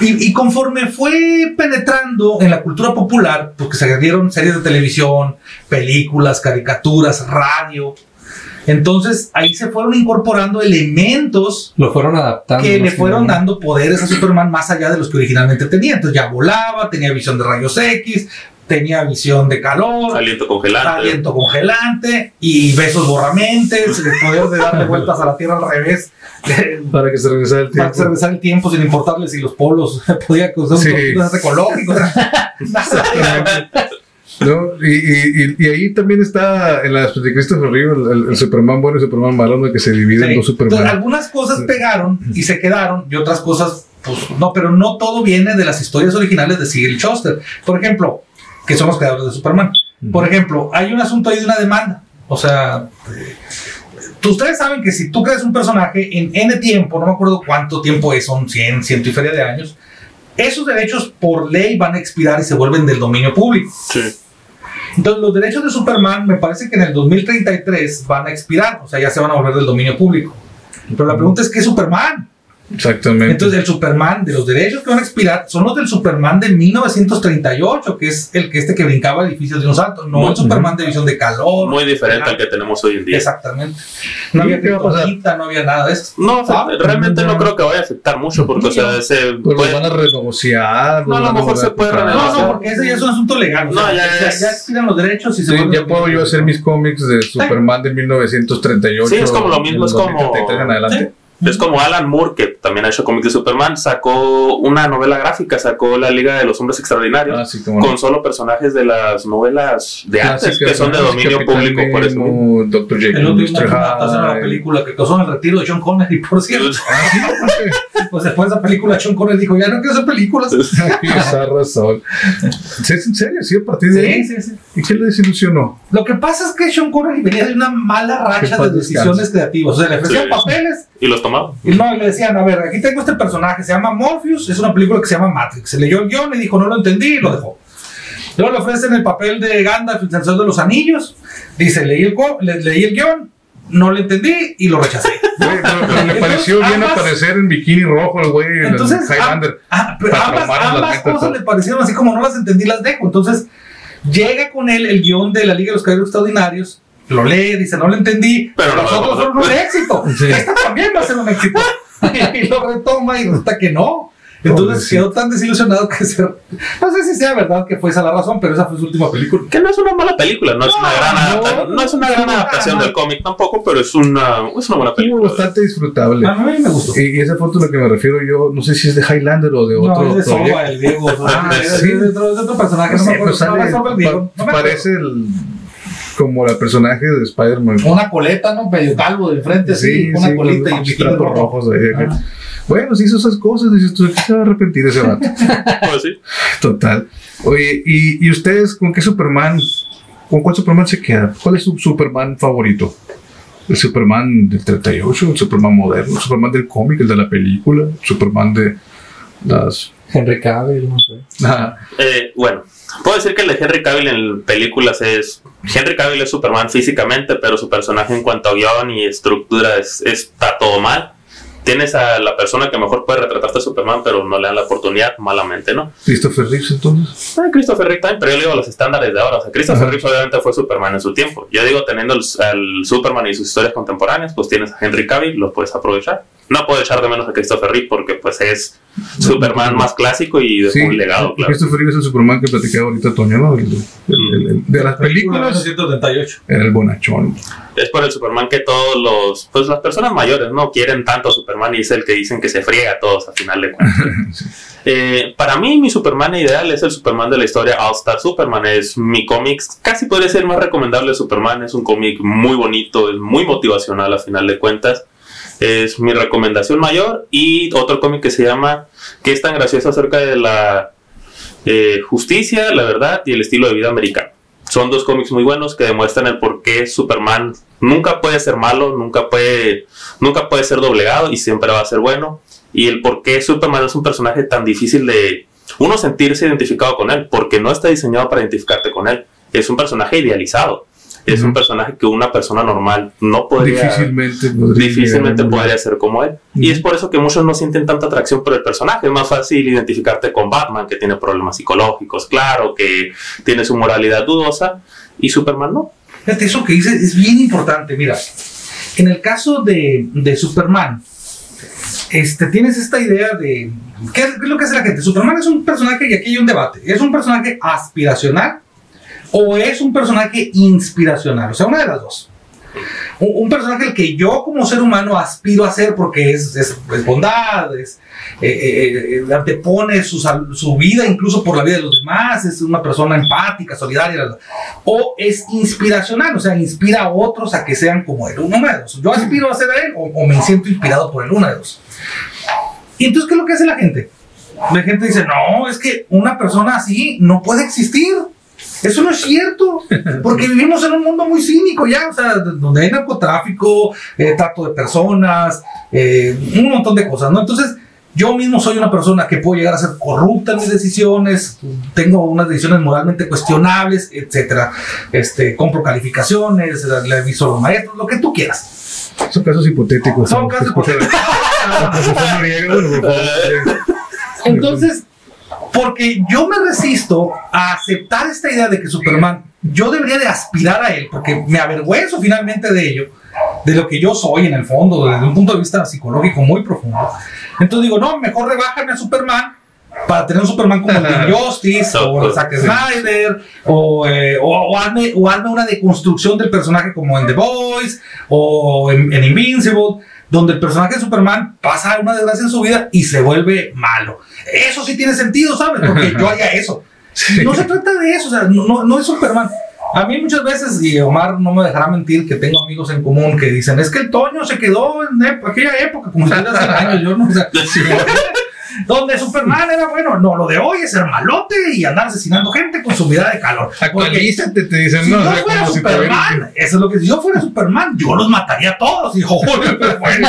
Y, y conforme fue penetrando en la cultura popular, porque se dieron series de televisión, películas, caricaturas, radio, entonces ahí se fueron incorporando elementos Lo fueron adaptando. que le fueron dando poderes a Superman más allá de los que originalmente tenía. Entonces ya volaba, tenía visión de rayos X, tenía visión de calor, Aliento congelante. aliento congelante y besos borramentes, el poder de darle vueltas a la Tierra al revés, Para que se regresara el para tiempo. regresar el tiempo sin importarle si los polos podía causar Sí. un proceso ¿No? Y, y, y, y ahí también está en las de Christopher Reeve el, el- el Superman bueno y el Superman malo, ¿no? que se divide en Sí. dos Entonces, Superman. algunas cosas pegaron y se quedaron y otras cosas, pues no, pero no todo viene de las historias originales de Sigel Schuster. Por ejemplo, que son los creadores de Superman. Por ejemplo, hay un asunto ahí de una demanda. O sea, eh, tú- ustedes saben que si tú creas un personaje en N tiempo, no me acuerdo cuánto tiempo es, son 100, ciento y feria de años, esos derechos por ley van a expirar y se vuelven del dominio público. Sí. Entonces, los derechos de Superman me parece que en el 2033 van a expirar, o sea, ya se van a volver del dominio público. Pero la pregunta es, ¿qué es Superman? Exactamente. Entonces, el Superman de los derechos que van a expirar son los del Superman de 1938, que es el que este que brincaba edificios de un salto, no el Superman de visión de calor. Muy diferente al que tenemos hoy en día. Exactamente. No había ¿Qué va a pasar? kriptonita, no había nada de eso. No, o sea, Ah, realmente no no. creo que vaya a afectar mucho porque, o sea, ese. pues puede- van a renegociar. No, a lo mejor se puede tocar. No, no, porque ese ya es un asunto legal. o No, sea, ya ya, es- ya expiran los derechos y se Sí, ya puedo yo hacer mis cómics de Superman de 1938. Sí, es como lo mismo, es como- 2033 en adelante. Es como Alan Moore, que también ha hecho cómics de Superman, sacó una novela gráfica, sacó la Liga de los Hombres Extraordinarios, Ah, sí, como no. con solo personajes de las novelas de antes, Clásicas, que son de dominio Capitán público, por eso. Nemo, Dr. El Jekyll, último a la película que causó el retiro de Sean Connery, por cierto. Ah, sí. Pues después de esa película, Sean Connery dijo, ya no quiero hacer películas. Esa razón. Sí, es en serio, sí, a partir de ahí. Sí, sí, sí. ¿Y qué le desilusionó? Lo que pasa es que Sean Connery venía de una mala Que racha de decisiones creativas. O sea, le ofrecían Sí. papeles Y los tomaba. Y no, le decían, a ver, aquí tengo este personaje, se llama Morpheus, es una película que se llama Matrix. Se leyó el guion y dijo, no lo entendí y lo dejó. Luego le ofrecen el papel de Gandalf, el Señor de los Anillos. Dice, leí el, le- leí el guion, no lo entendí y lo rechacé. Güey, pero, pero le Entonces, pareció bien ambas- aparecer en bikini rojo el güey, en Entonces, el Highlander. Ah, pero ambas, traumarnos las ambas metas, cosas le parecieron así como no las entendí, las dejo. Entonces, llega con él el guion de la Liga de los Caballeros Extraordinarios, lo lee, dice, no lo entendí, Pero pero no los lo otros dejó. fueron un éxito. Sí. Esta también va a ser un éxito. y lo retoma y resulta que no. Entonces Pobrecito. quedó tan desilusionado que se... No sé si sea verdad que fue esa la razón, pero esa fue su última película. Que no es una mala película, no es una gran, no, es una gran no, adaptación del cómic tampoco, pero es una, es una buena película. bastante disfrutable. A mí me gustó. Y, y esa foto a la que me refiero yo, no sé si es de Highlander o de otro no, es de. Soba, el Diego. Ah, es sí. de otro, personaje, no me acuerdo. sale- no, es Soba el Diego, no me pa- acuerdo. parece el, como el personaje de Spider-Man. Una coleta, ¿no? Medio calvo de frente, así, una sí, colita con y un los rojo. rojos. ahí. Ajá. Bueno, si hizo esas cosas, dices tú, ¿de qué se va a arrepentir ese vato? Pues sí. Total. Oye, ¿y, y ustedes con qué Superman, con cuál Superman se queda? ¿Cuál es su Superman favorito? ¿El Superman del 38? ¿El Superman moderno? ¿El Superman del cómic? ¿El de la película? ¿El Superman de las... Henry Cavill, no sé. Ah, Eh, bueno, puedo decir que el de Henry Cavill en películas es. Henry Cavill es Superman físicamente, pero su personaje en cuanto a guion y estructura es, está todo mal. Tienes a la persona que mejor puede retratarte a Superman, pero no le dan la oportunidad, malamente, ¿no? Christopher Reeves entonces. Ah, Christopher Reeve también, pero yo le digo los estándares de ahora. O sea, Christopher Ajá. Reeve obviamente fue Superman en su tiempo. Yo digo, teniendo al Superman y sus historias contemporáneas, pues tienes a Henry Cavill, lo puedes aprovechar. No puedo echar de menos a Christopher Reeve porque pues es Superman más clásico y de Sí, un legado, claro. Christopher Reeves es el Superman que platicaba ahorita Toño, ¿no? El- el- el- el- de las películas 1938. era el bonachón. es por el Superman que todos los, pues las personas mayores, ¿no? Quieren tanto a Superman y es el que dicen que se friega a todos a final de cuentas. Eh, para mí, mi Superman ideal es el Superman de la historia All Star Superman. Es mi cómic, casi podría ser más recomendable Superman. Es un cómic muy bonito, es muy motivacional a final de cuentas. Es mi recomendación mayor. Y otro cómic que se llama, que es tan gracioso acerca de la eh, justicia, la verdad y el estilo de vida americano. Son dos cómics muy buenos que demuestran el por qué Superman nunca puede ser malo, nunca puede, nunca puede ser doblegado y siempre va a ser bueno. Y el por qué Superman es un personaje tan difícil de, uno sentirse identificado con él, porque no está diseñado para identificarte con él. Es un personaje idealizado. Es un personaje que una persona normal no podría Difícilmente podría difícilmente ser como él. Y es por eso que muchos no sienten tanta atracción por el personaje. Es más fácil identificarte con Batman, que tiene problemas psicológicos, claro, que tiene su moralidad dudosa, y Superman no. Fíjate, eso que dices es bien importante. Mira, en el caso de, de Superman, este, tienes esta idea de. ¿qué es, qué es lo que hace la gente? Superman es un personaje, y aquí hay un debate: ¿es un personaje aspiracional o es un personaje inspiracional? O sea, una de las dos. Un, un personaje al que yo como ser humano aspiro a ser porque es, es, es bondad, es, eh, eh, eh, antepone su, su vida incluso por la vida de los demás, es una persona empática, solidaria, o es inspiracional, o sea, inspira a otros a que sean como él, uno de dos. Yo aspiro a ser él o, o me siento inspirado por él, una de dos. Y entonces, ¿qué es lo que hace la gente? La gente dice, no, es que una persona así no puede existir. Eso no es cierto, porque vivimos en un mundo muy cínico ya, o sea, donde hay narcotráfico, eh, trato de personas, eh, un montón de cosas, ¿no? Entonces, yo mismo soy una persona que puedo llegar a ser corrupta en mis decisiones, tengo unas decisiones moralmente cuestionables, etcétera. Este, compro calificaciones, le le aviso a los maestros, lo que tú quieras. Son casos hipotéticos. Son casos favor. Entonces, porque yo me resisto a aceptar esta idea de que Superman, yo debería de aspirar a él, porque me avergüenzo finalmente de ello, de lo que yo soy en el fondo, desde un punto de vista psicológico muy profundo. Entonces digo, no, mejor rebájame a Superman para tener un Superman como el de Justice o el Zack Snyder o, eh, o, o hazme, o hazme una deconstrucción del personaje como en The Boys o en, en Invincible donde el personaje de Superman pasa una desgracia en su vida y se vuelve malo. Eso sí tiene sentido, ¿sabes? Porque yo haría eso. No se trata de eso, o sea, no, no- es Superman. A mí muchas veces, y Omar no me dejará mentir, que tengo amigos en común que dicen, es que el Toño se quedó en aquella época, como si hace años, yo no sé. Donde Superman era bueno, no, lo de hoy es ser malote y andar asesinando gente con su mirada de calor. Porque Actualízate, te dicen, si no, yo o sea, fuera como Superman, eso es lo que si yo fuera Superman, yo los mataría a todos. Bueno,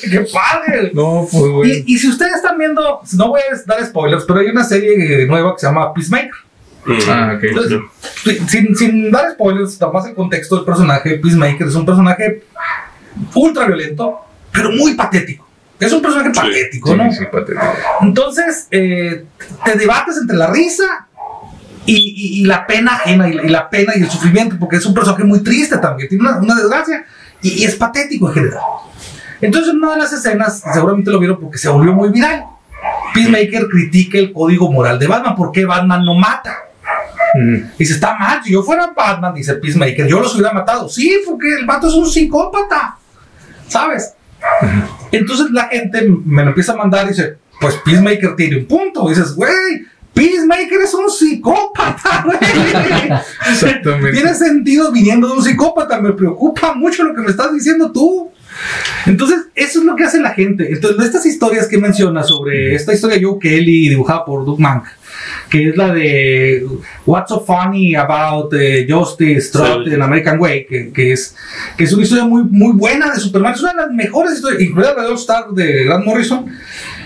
qué padre. No, pues, güey. Y, y si ustedes están viendo, no voy a dar spoilers, pero hay una serie nueva que se llama Peacemaker. Mm. Ah, ok. Entonces, sin, sin dar spoilers, más el contexto del personaje, Peacemaker es un personaje ultra violento, pero muy patético. Es un personaje Sí, patético, Sí, ¿no? sí, patético. Entonces, eh, te debates entre la risa y, y- y la pena ajena, y, y la pena y el sufrimiento, porque es un personaje muy triste también, tiene una, una desgracia y, es patético en general. Entonces, en una de las escenas, seguramente lo vieron porque se volvió muy viral. Peacemaker critica el código moral de Batman, ¿por qué Batman no mata? Mm. Dice, está mal, si yo fuera Batman, dice Peacemaker, yo los hubiera matado. Sí, porque el vato es un psicópata, ¿sabes? Entonces la gente me lo empieza a mandar y dice, pues Peacemaker tiene un punto. Y dices, güey, Peacemaker es un psicópata, güey. Exactamente. Tiene sentido viniendo de un psicópata, me preocupa mucho lo que me estás diciendo tú. Entonces, eso es lo que hace la gente. Entonces, estas historias que menciona sobre esta historia de Joe Kelly dibujada por Doug Mank, que es la de What's so funny about eh, Justice Trot en American Way, que, que es, que es una historia muy, muy buena de Superman. Es una de las mejores historias, incluida la de All Star de Grant Morrison.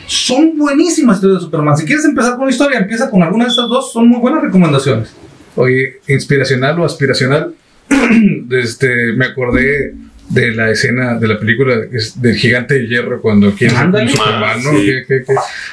Son buenísimas historias de Superman. Si quieres empezar con una historia, empieza con alguna de estas dos. Son muy buenas recomendaciones. Oye, inspiracional o aspiracional, este, me acordé de la escena de la película es del gigante de hierro cuando quiere ser Superman, ¿no? Sí.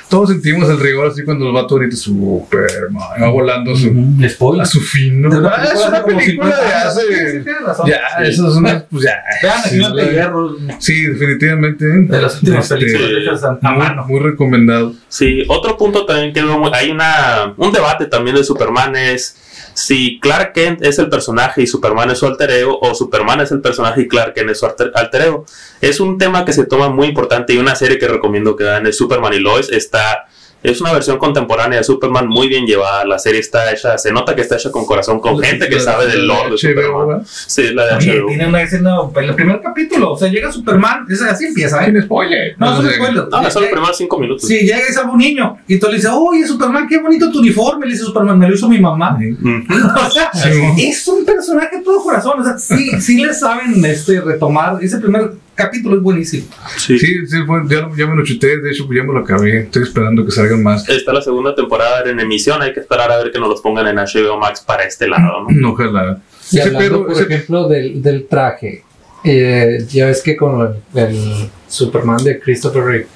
Todos sentimos el rigor así cuando los va ahorita Superman, va volando a su, Spoiler. a su fin. De Ah, es una película 50 de hace... Ya, eso es una... Pues ya. Vean, el Sí, Gigante de la- Hierro. Sí, definitivamente. De las últimas Este, películas hechas a, a muy, mano. muy recomendado. Sí, otro punto también que veo, hay una, un debate también de Superman es si Clark Kent es el personaje y Superman es su alter ego o Superman es el personaje y Clark Kent es su alter, ego. Es un tema que se toma muy importante y una serie que recomiendo que vean es Superman y Lois. Está, es una versión contemporánea de Superman muy bien llevada. La serie está hecha, se nota que está hecha con corazón, con gente que sabe del lore de Superman. ¿verdad? Sí, la de Oye, HBO. tiene una escena en el primer capítulo. O sea, llega Superman. esa- así empieza, ¿eh? Sin spoiler. No, es un spoiler. No, son los primeros cinco minutos. Sí, llega y sale un niño. Y tú le dices, oye, Superman, qué bonito tu uniforme. Le dice Superman, me lo hizo mi mamá. O sea, Sí. es un personaje todo corazón. O sea, sí, sí le saben este, retomar ese primer capítulo es buenísimo. Sí. Sí, ya, ya me lo chuté, de hecho, pues ya me lo acabé. Estoy esperando que salgan más. Está la segunda temporada en emisión, hay que esperar a ver que nos los pongan en HBO Max para este lado, ¿no? Ojalá. Y Ese hablando, perro, por ese- ejemplo, del, del traje, eh, ya ves que con el, el Superman de Christopher Reeve,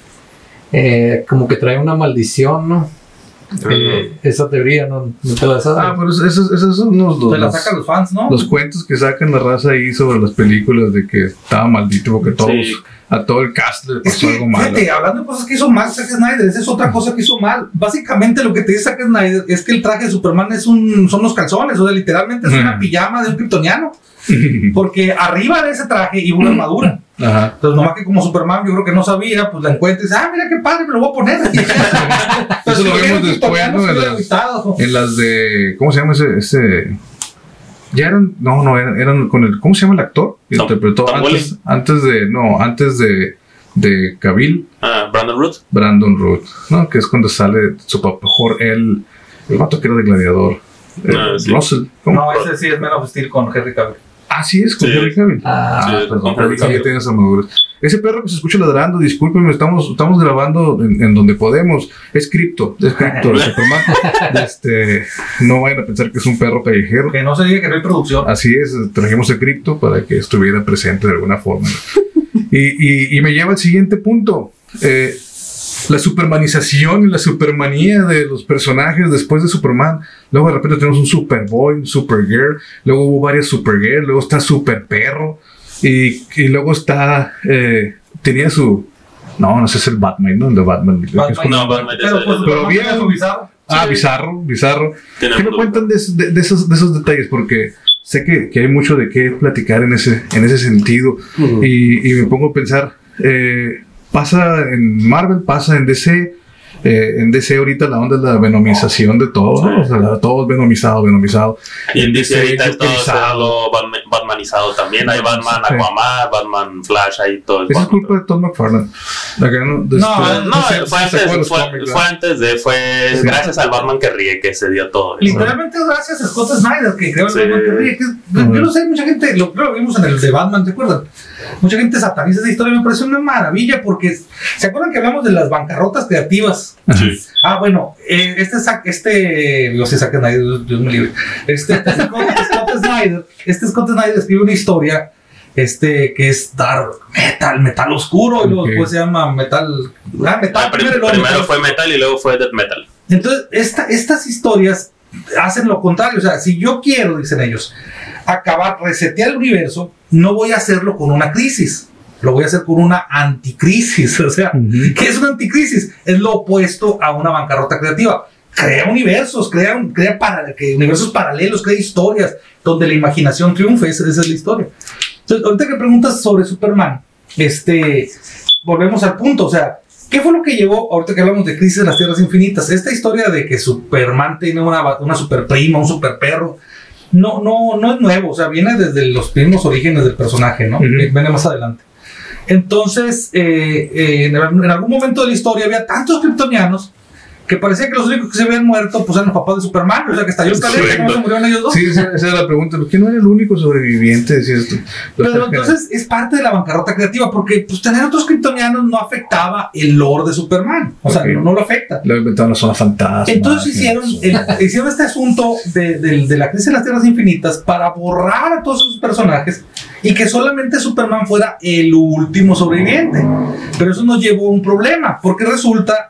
eh, como que trae una maldición, ¿no? Eh, esa teoría, ¿no? ¿No te la sabes? Ah, pero esos, esos, esos son los, los, la los- sacan los fans, ¿no? los cuentos que sacan la raza ahí sobre las películas de que estaba maldito porque todos, Sí. a todo el cast le Es pasó que, algo malo. fíjate, hablando de cosas que hizo mal Zack Snyder, esa es otra cosa que hizo mal. Básicamente lo que te dice Zack Snyder es que el traje de Superman es un, son los calzones, o sea, literalmente es una pijama de un kryptoniano. Porque arriba de ese traje iba una armadura. Ajá. Entonces, nomás que como Superman yo creo que no sabía, pues la encuentra y dice, ah, mira qué padre, me lo voy a poner. Eso lo vemos después, ¿no? En las- agüitado. En las de. ¿Cómo se llama ese? ese ya eran. No, no, eran, eran con el. ¿Cómo se llama el actor? Que Tom- interpretó Tom antes, antes de. No, antes de. De Cavill, Ah, Brandon Root. Brandon Root, ¿no? Que es cuando sale su papá, mejor él. El vato que era de gladiador. eh, Ah, sí. Russell. ¿cómo? No, ese sí es of Steel con Henry Cavill. Ah, sí, es con Sí. Henry Cavill. Ah, Sí, perdón, con Henry Cavill tiene armaduras. Ese perro que se escucha ladrando, discúlpenme, estamos, estamos grabando en, en donde podemos. Es cripto, es cripto. Este, no vayan a pensar que es un perro callejero. Que no se diga que no hay producción. Así es, trajimos el cripto para que estuviera presente de alguna forma. Y, y- y me lleva al siguiente punto. Eh, la supermanización y la supermanía de los personajes después de Superman. Luego de repente tenemos un Superboy, un Supergirl. Luego hubo varias Supergirl. Luego está Super Perro. Y, y luego está... eh, tenía su... No, no sé, es el Batman, ¿no? El de Batman. Batman. No, Batman Pero es- pues Pero bien. su bizarro. Ah, Sí. bizarro, bizarro. Tiene ¿Qué me cuentan de, esos- de- de esos, de esos detalles? Porque sé que, que hay mucho de qué platicar en ese, en ese sentido. y, y me pongo a pensar, eh, pasa en Marvel, pasa en DC. eh, en DC ahorita la onda es la venomización de todo, ¿no? O sea, todo es venomizado, venomizado. Y en DC ahorita es todo Batmanizado también. Hay Batman, Sí. Aquaman, Batman, Flash, ahí todo. Esa es culpa de Todd McFarlane. No, No, este- fue antes, fue, cómics, fue ¿verdad? antes de, fue Sí. gracias al Batman que ríe que se dio todo. eso. Literalmente gracias a Scott Snyder, que creó el. Batman que ríe, que es- Yo no sé, mucha gente, lo, vimos en el de Batman, ¿te acuerdan? Mucha gente sataniza esa historia, me parece una maravilla porque, ¿se acuerdan que hablamos de las bancarrotas creativas? Sí. Ah, bueno, eh, este, este, yo sé, Zack Snyder, Dios, me libre. Este, este Scott Snyder, este Scott Snyder escribe una historia, este, que es dark metal, metal oscuro, y luego después se llama metal, ah, metal, Ah, prim- primero, primero metal fue Metal y luego fue Death Metal. entonces, esta- estas historias hacen lo contrario. O sea, si yo quiero, dicen ellos, acabar, resetear el universo, no voy a hacerlo con una crisis. Lo voy a hacer con una anticrisis. O sea, Ujú. ¿qué es una anticrisis? Es lo opuesto a una bancarrota creativa. Crea universos, crea, crea para, que universos paralelos, crea historias donde la imaginación triunfe. Esa, esa es la historia. Entonces, ahorita que preguntas sobre Superman, este, volvemos al punto. O sea, ¿Qué fue lo que llevó, ahorita que hablamos de Crisis de las Tierras Infinitas, esta historia de que Superman tiene una, una super prima, un super perro? No, no, no es nuevo, o sea, viene desde los mismos orígenes del personaje, ¿no? Ujú. Viene más adelante. Entonces, eh, eh, en, en algún momento de la historia había tantos kryptonianos que parecía que los únicos que se habían muerto pues eran los papás de Superman, o sea, que estalló el Correcto. no se murieron ellos dos. Sí, esa, esa era la pregunta. ¿Por qué no era el único sobreviviente? Decía esto. Pero entonces es parte de la bancarrota creativa, porque pues, tener otros kryptonianos no afectaba el lore de Superman, o sea, no, no lo afecta. Le inventaron la zona fantasma. Entonces hicieron, el- hicieron este asunto de, de- de la crisis de las tierras infinitas para borrar a todos esos personajes y que solamente Superman fuera el último sobreviviente. Pero eso nos llevó a un problema, porque resulta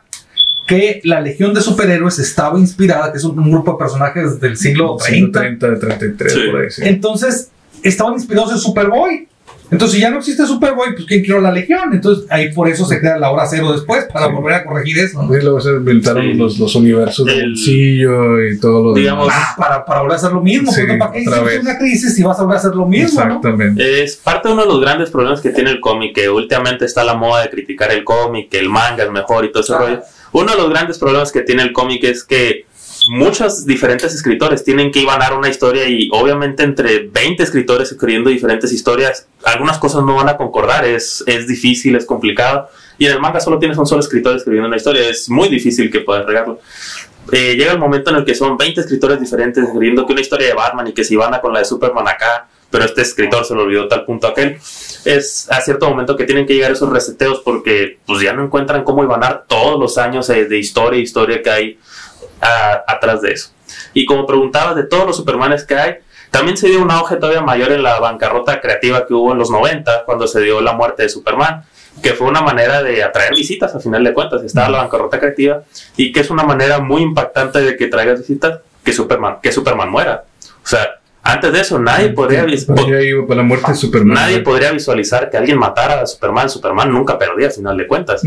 que la Legión de Superhéroes estaba inspirada, que es un, un grupo de personajes del siglo 30, 30, 33, Sí. por ahí. sí. entonces estaban inspirados en Superboy. Entonces, si ya no existe Superboy, pues ¿quién creó la Legión? Entonces, ahí por eso se crea la hora cero después, para Sí. volver a corregir eso. ¿no? Y luego se inventaron Sí. los, los universos de El- bolsillo y todo lo Digamos, demás. Ah, para, para volver a hacer lo mismo. Sí, ¿Para qué otra hiciste vez. una crisis si vas a volver a hacer lo mismo? ¿no? Exactamente. Es parte de uno de los grandes problemas que tiene el cómic, que últimamente está la moda de criticar el cómic, que el manga es mejor y todo ese Ah. rollo. Uno de los grandes problemas que tiene el cómic es que muchos diferentes escritores tienen que ibanar una historia y obviamente entre 20 escritores escribiendo diferentes historias, algunas cosas no van a concordar, es, es difícil, es complicado. Y en el manga solo tienes un solo escritor escribiendo una historia, es muy difícil que puedas regarlo. Eh, llega el momento en el que son 20 escritores diferentes escribiendo que una historia de Batman y que si van a con la de Superman acá, pero este escritor se lo olvidó tal punto aquel. Es a cierto momento que tienen que llegar esos reseteos porque pues ya no encuentran cómo ibanar todos los años eh, de historia y historia que hay a- atrás de eso. Y como preguntabas de todos los Supermanes que hay, también se dio un auge todavía mayor en la bancarrota creativa que hubo en los 90, cuando se dio la muerte de Superman, que fue una manera de atraer visitas, a final de cuentas. Estaba la bancarrota creativa y que es una manera muy impactante de que traigas visitas, que Superman, que Superman muera. O sea, antes de eso nadie podría, la muerte de Superman. nadie podría visualizar que alguien matara a Superman. Superman nunca perdía, a final de cuentas.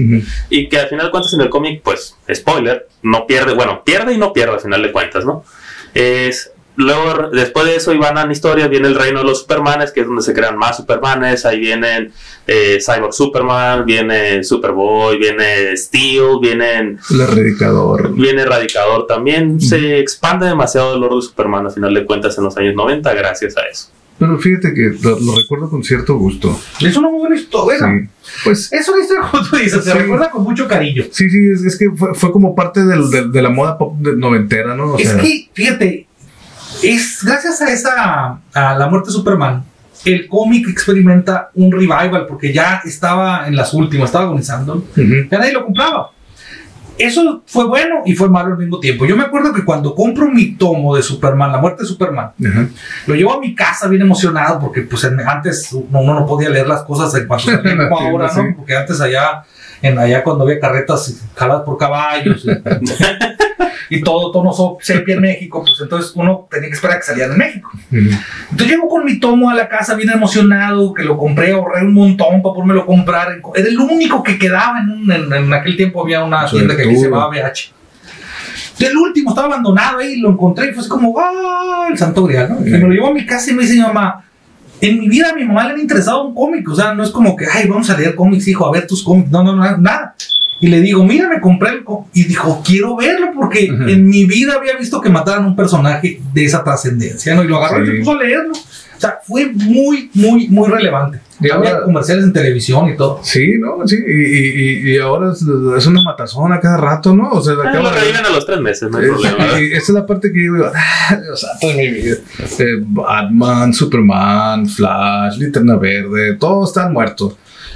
Y que al final de cuentas en el cómic, pues, spoiler, no pierde, bueno, pierde y no pierde al final de cuentas, ¿no? Es, luego, después de eso, iban a historias, viene el reino de los Supermanes, que es donde se crean más Supermanes, ahí vienen eh, Cyborg Superman, viene Superboy, viene Steel, vienen, El erradicador. viene Erradicador también, se expande demasiado el lore de Superman al final de cuentas en los años 90 gracias a eso. Pero fíjate que lo, lo recuerdo con cierto gusto. Es una muy buena historia. Sí. Pues Es una historia, como tú dices, se Sí. recuerda con mucho cariño. sí, sí, es, es que fue, fue como parte del- del- de la moda pop de- noventera, ¿no? O es sea, que, fíjate, es gracias a esa, a la muerte de Superman, el cómic experimenta un revival porque ya estaba en las últimas, estaba agonizando. ujú. ya nadie lo compraba. Eso fue bueno y fue malo al mismo tiempo. Yo me acuerdo que cuando compro mi tomo de Superman, la muerte de Superman, Ajá. lo llevo a mi casa bien emocionado porque pues antes uno no podía leer las cosas en cuanto la como ahora, ¿no? Porque antes allá, en allá cuando había carretas jaladas por caballos y, todo tono sepia en México, pues entonces uno tenía que esperar a que salieran en México. Entonces llego con mi tomo a la casa bien emocionado, que lo compré, ahorré un montón para podérmelo comprar. Era el único que quedaba en, en, en aquel tiempo había una tienda que aquí se llamaba BH. El último estaba abandonado ahí, lo encontré y fue así como, ¡ah! El santo grial, ¿no? Y me lo llevo a mi casa y me dice mi mamá, en mi vida a mi mamá le han interesado un cómic, o sea, no es como que, ay, vamos a leer cómics, hijo, a ver tus cómics, no, no, no, nada. Y le digo, mira, me compré el. Y dijo, quiero verlo porque Ajá. en mi vida había visto que mataran a un personaje de esa trascendencia, ¿no? Y lo agarró y Sí. se puso a leerlo. O sea, fue muy, muy, muy relevante. Y Había ahora- comerciales en televisión y todo. Sí, ¿no? Sí, y, y, y- y ahora es, es una matazón a cada rato, ¿no? O sea, Ah, lo reviven a los tres meses, no hay Eh, problema. y esa es la parte que yo digo, ah, o sea, toda mi vida. Eh, Batman, Superman, Flash, Linterna Verde, todos están muertos.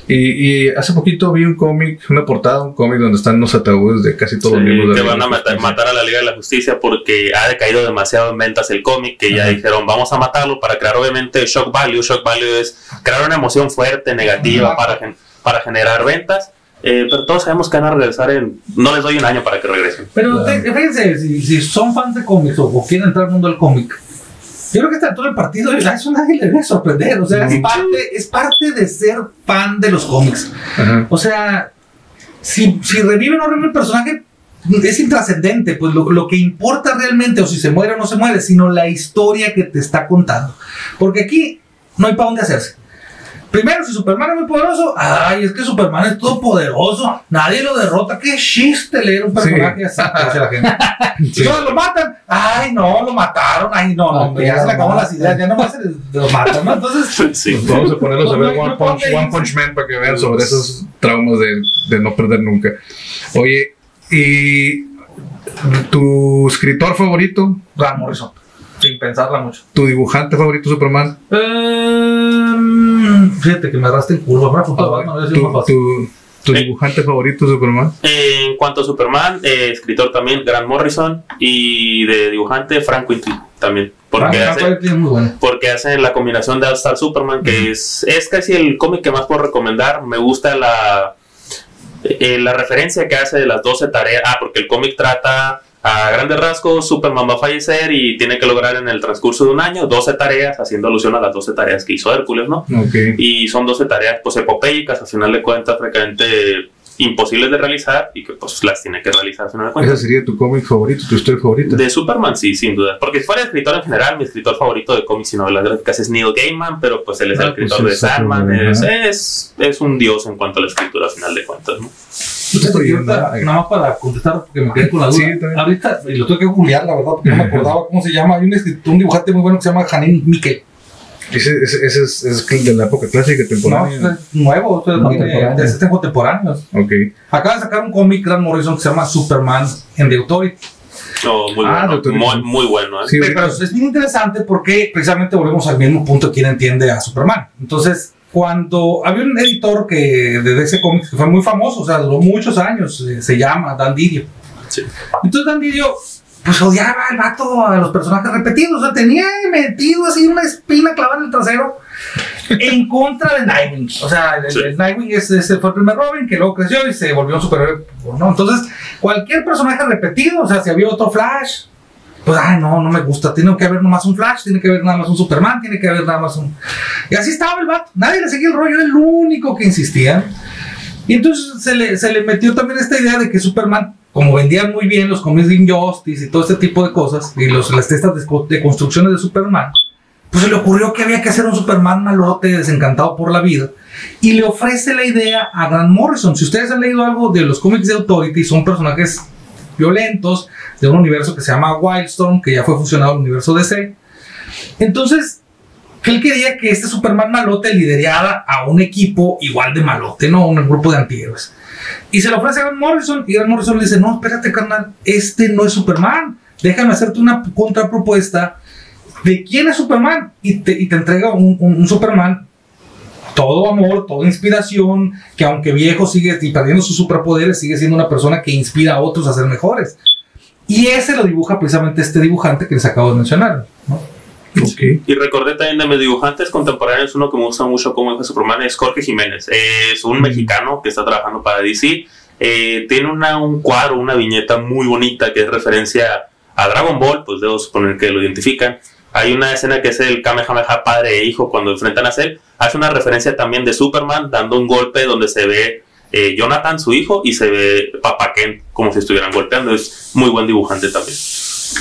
Y, y hace poquito vi un cómic, una portada, un cómic donde están los ataúdes de casi todos Sí, los miembros de que la van a matar, matar a la Liga de la Justicia porque ha decaído demasiado en ventas el cómic que ya Ajá. dijeron vamos a matarlo para crear obviamente shock value. Shock value es crear una emoción fuerte, negativa Ajá. para, gen- para generar ventas. Eh, pero todos sabemos que van a regresar en... No les doy un año para que regresen. Pero Claro. te- fíjense, si, si son fans de cómics o, o quieren entrar al mundo del cómic, yo creo que está todo el partido, a eso nadie le debe sorprender. O sea, es parte, es parte de ser fan de los cómics. Ajá. O sea, si, si revive o no revive el personaje, es intrascendente. Pues lo, lo que importa realmente, o si se muere o no se muere, sino la historia que te está contando. Porque aquí no hay para dónde hacerse. Primero, si Superman es muy poderoso, ay, es que Superman es todo poderoso, nadie lo derrota. Qué chiste leer un personaje así, dice la gente. Lo matan, ay, no, lo mataron, ay, no, no, hombre, ya se le acabó las ideas, ya nomás se lo matan, ¿no? Entonces, Sí. Pues vamos a ponerlos a ver One, Punch, One Punch Man para que vean sobre esos traumas de, de no perder nunca. Oye, ¿y tu escritor favorito? Grant Morrison, sin pensarla mucho. ¿Tu dibujante favorito, Superman? Ehm, fíjate que me arrastre en curva, hubiera sido más ¿Tu, fácil. tu, tu dibujante favorito, Superman? En cuanto a Superman, eh, escritor también, Grant Morrison. Y de dibujante, Frank Quinty también. Porque Frank hace, Quitely es muy bueno. porque hacen la combinación de All Star Superman, que es, es casi el cómic que más puedo recomendar. Me gusta la, eh, la referencia que hace de las 12 tareas. Ah, porque el cómic trata a grandes rasgos, Superman va a fallecer y tiene que lograr en el transcurso de un año 12 tareas, haciendo alusión a las 12 tareas que hizo Hércules, ¿no? Ok. Y son 12 tareas pues epopeicas, al final de cuentas, prácticamente imposibles de realizar y que pues las tiene que realizar al final de Ese cuentas. sería tu cómic favorito, tu historia favorita. De Superman, sí, sin duda. Porque si fuera escritor en general, mi escritor favorito de cómics y novelas gráficas es Neil Gaiman, pero pues él es Ah, el pues escritor de es Sandman. es, es un dios en cuanto a la escritura, al final de cuentas, ¿no? No, nada más para contestar, porque me quedé con la duda. Sí, ahorita, y lo tuve que googlear, la verdad, porque no me acordaba cómo se llama. Hay un, un dibujante muy bueno que se llama Janine Mikel. Ese, ese, ese es, es de la época clásica No, temporánea. es nuevo, es Contemporáneo. de, contemporáneos. Acaba de sacar un cómic, Grant Morrison, que se llama Superman en The Authority. Oh, muy Ah, bueno, muy, muy bueno. ¿eh? Sí, Pero es bien interesante porque precisamente volvemos al mismo punto quién entiende a Superman. Entonces, cuando había un editor que de DC Comics que fue muy famoso, o sea, duró muchos años, eh, se llama Dan Didio. Sí. Entonces Dan Didio, pues odiaba al vato a los personajes repetidos, o sea, tenía metido así una espina clavada en el trasero en contra de Nightwing. O sea, el, Sí. el Nightwing es, ese fue el primer Robin que luego creció y se volvió un superhéroe, ¿no? Entonces, cualquier personaje repetido, o sea, si había otro Flash, pues, ay, no, no me gusta. Tiene que haber nomás un Flash, tiene que haber nada más un Superman, tiene que haber nada más un. Y así estaba el vato. Nadie le seguía el rollo, era el único que insistía. Y entonces se le, se le metió también esta idea de que Superman, como vendían muy bien los cómics de Injustice y todo este tipo de cosas, y los, las testas de, de construcciones de Superman, pues se le ocurrió que había que hacer un Superman malote, desencantado por la vida, y le ofrece la idea a Grant Morrison. Si ustedes han leído algo de los cómics de Authority, son personajes violentos de un universo que se llama Wildstorm, que ya fue fusionado al universo DC. Entonces, él quería que este Superman malote liderara a un equipo igual de malote, ¿no? Un grupo de antihéroes. Y se lo ofrece a Grant Morrison, y Grant Morrison le dice, no, espérate, carnal, este no es Superman. Déjame hacerte una contrapropuesta de quién es Superman. Y te, y te entrega un, un- un Superman todo amor, toda inspiración, que aunque viejo sigue y perdiendo sus superpoderes, sigue siendo una persona que inspira a otros a ser mejores. Y ese lo dibuja precisamente este dibujante que les acabo de mencionar. ¿no? Y recordé también de mis dibujantes contemporáneos, uno que me gusta mucho como dijo Superman es Jorge Jiménez. Es un mexicano que está trabajando para DC. Eh, tiene una, un cuadro, una viñeta muy bonita que es referencia a Dragon Ball, pues debo suponer que lo identifican. Hay una escena que es el Kamehameha padre e hijo cuando enfrentan a Cell. Hace una referencia también de Superman dando un golpe donde se ve eh, Jonathan, su hijo, y se ve Papa Ken como si estuvieran golpeando. Es muy buen dibujante también.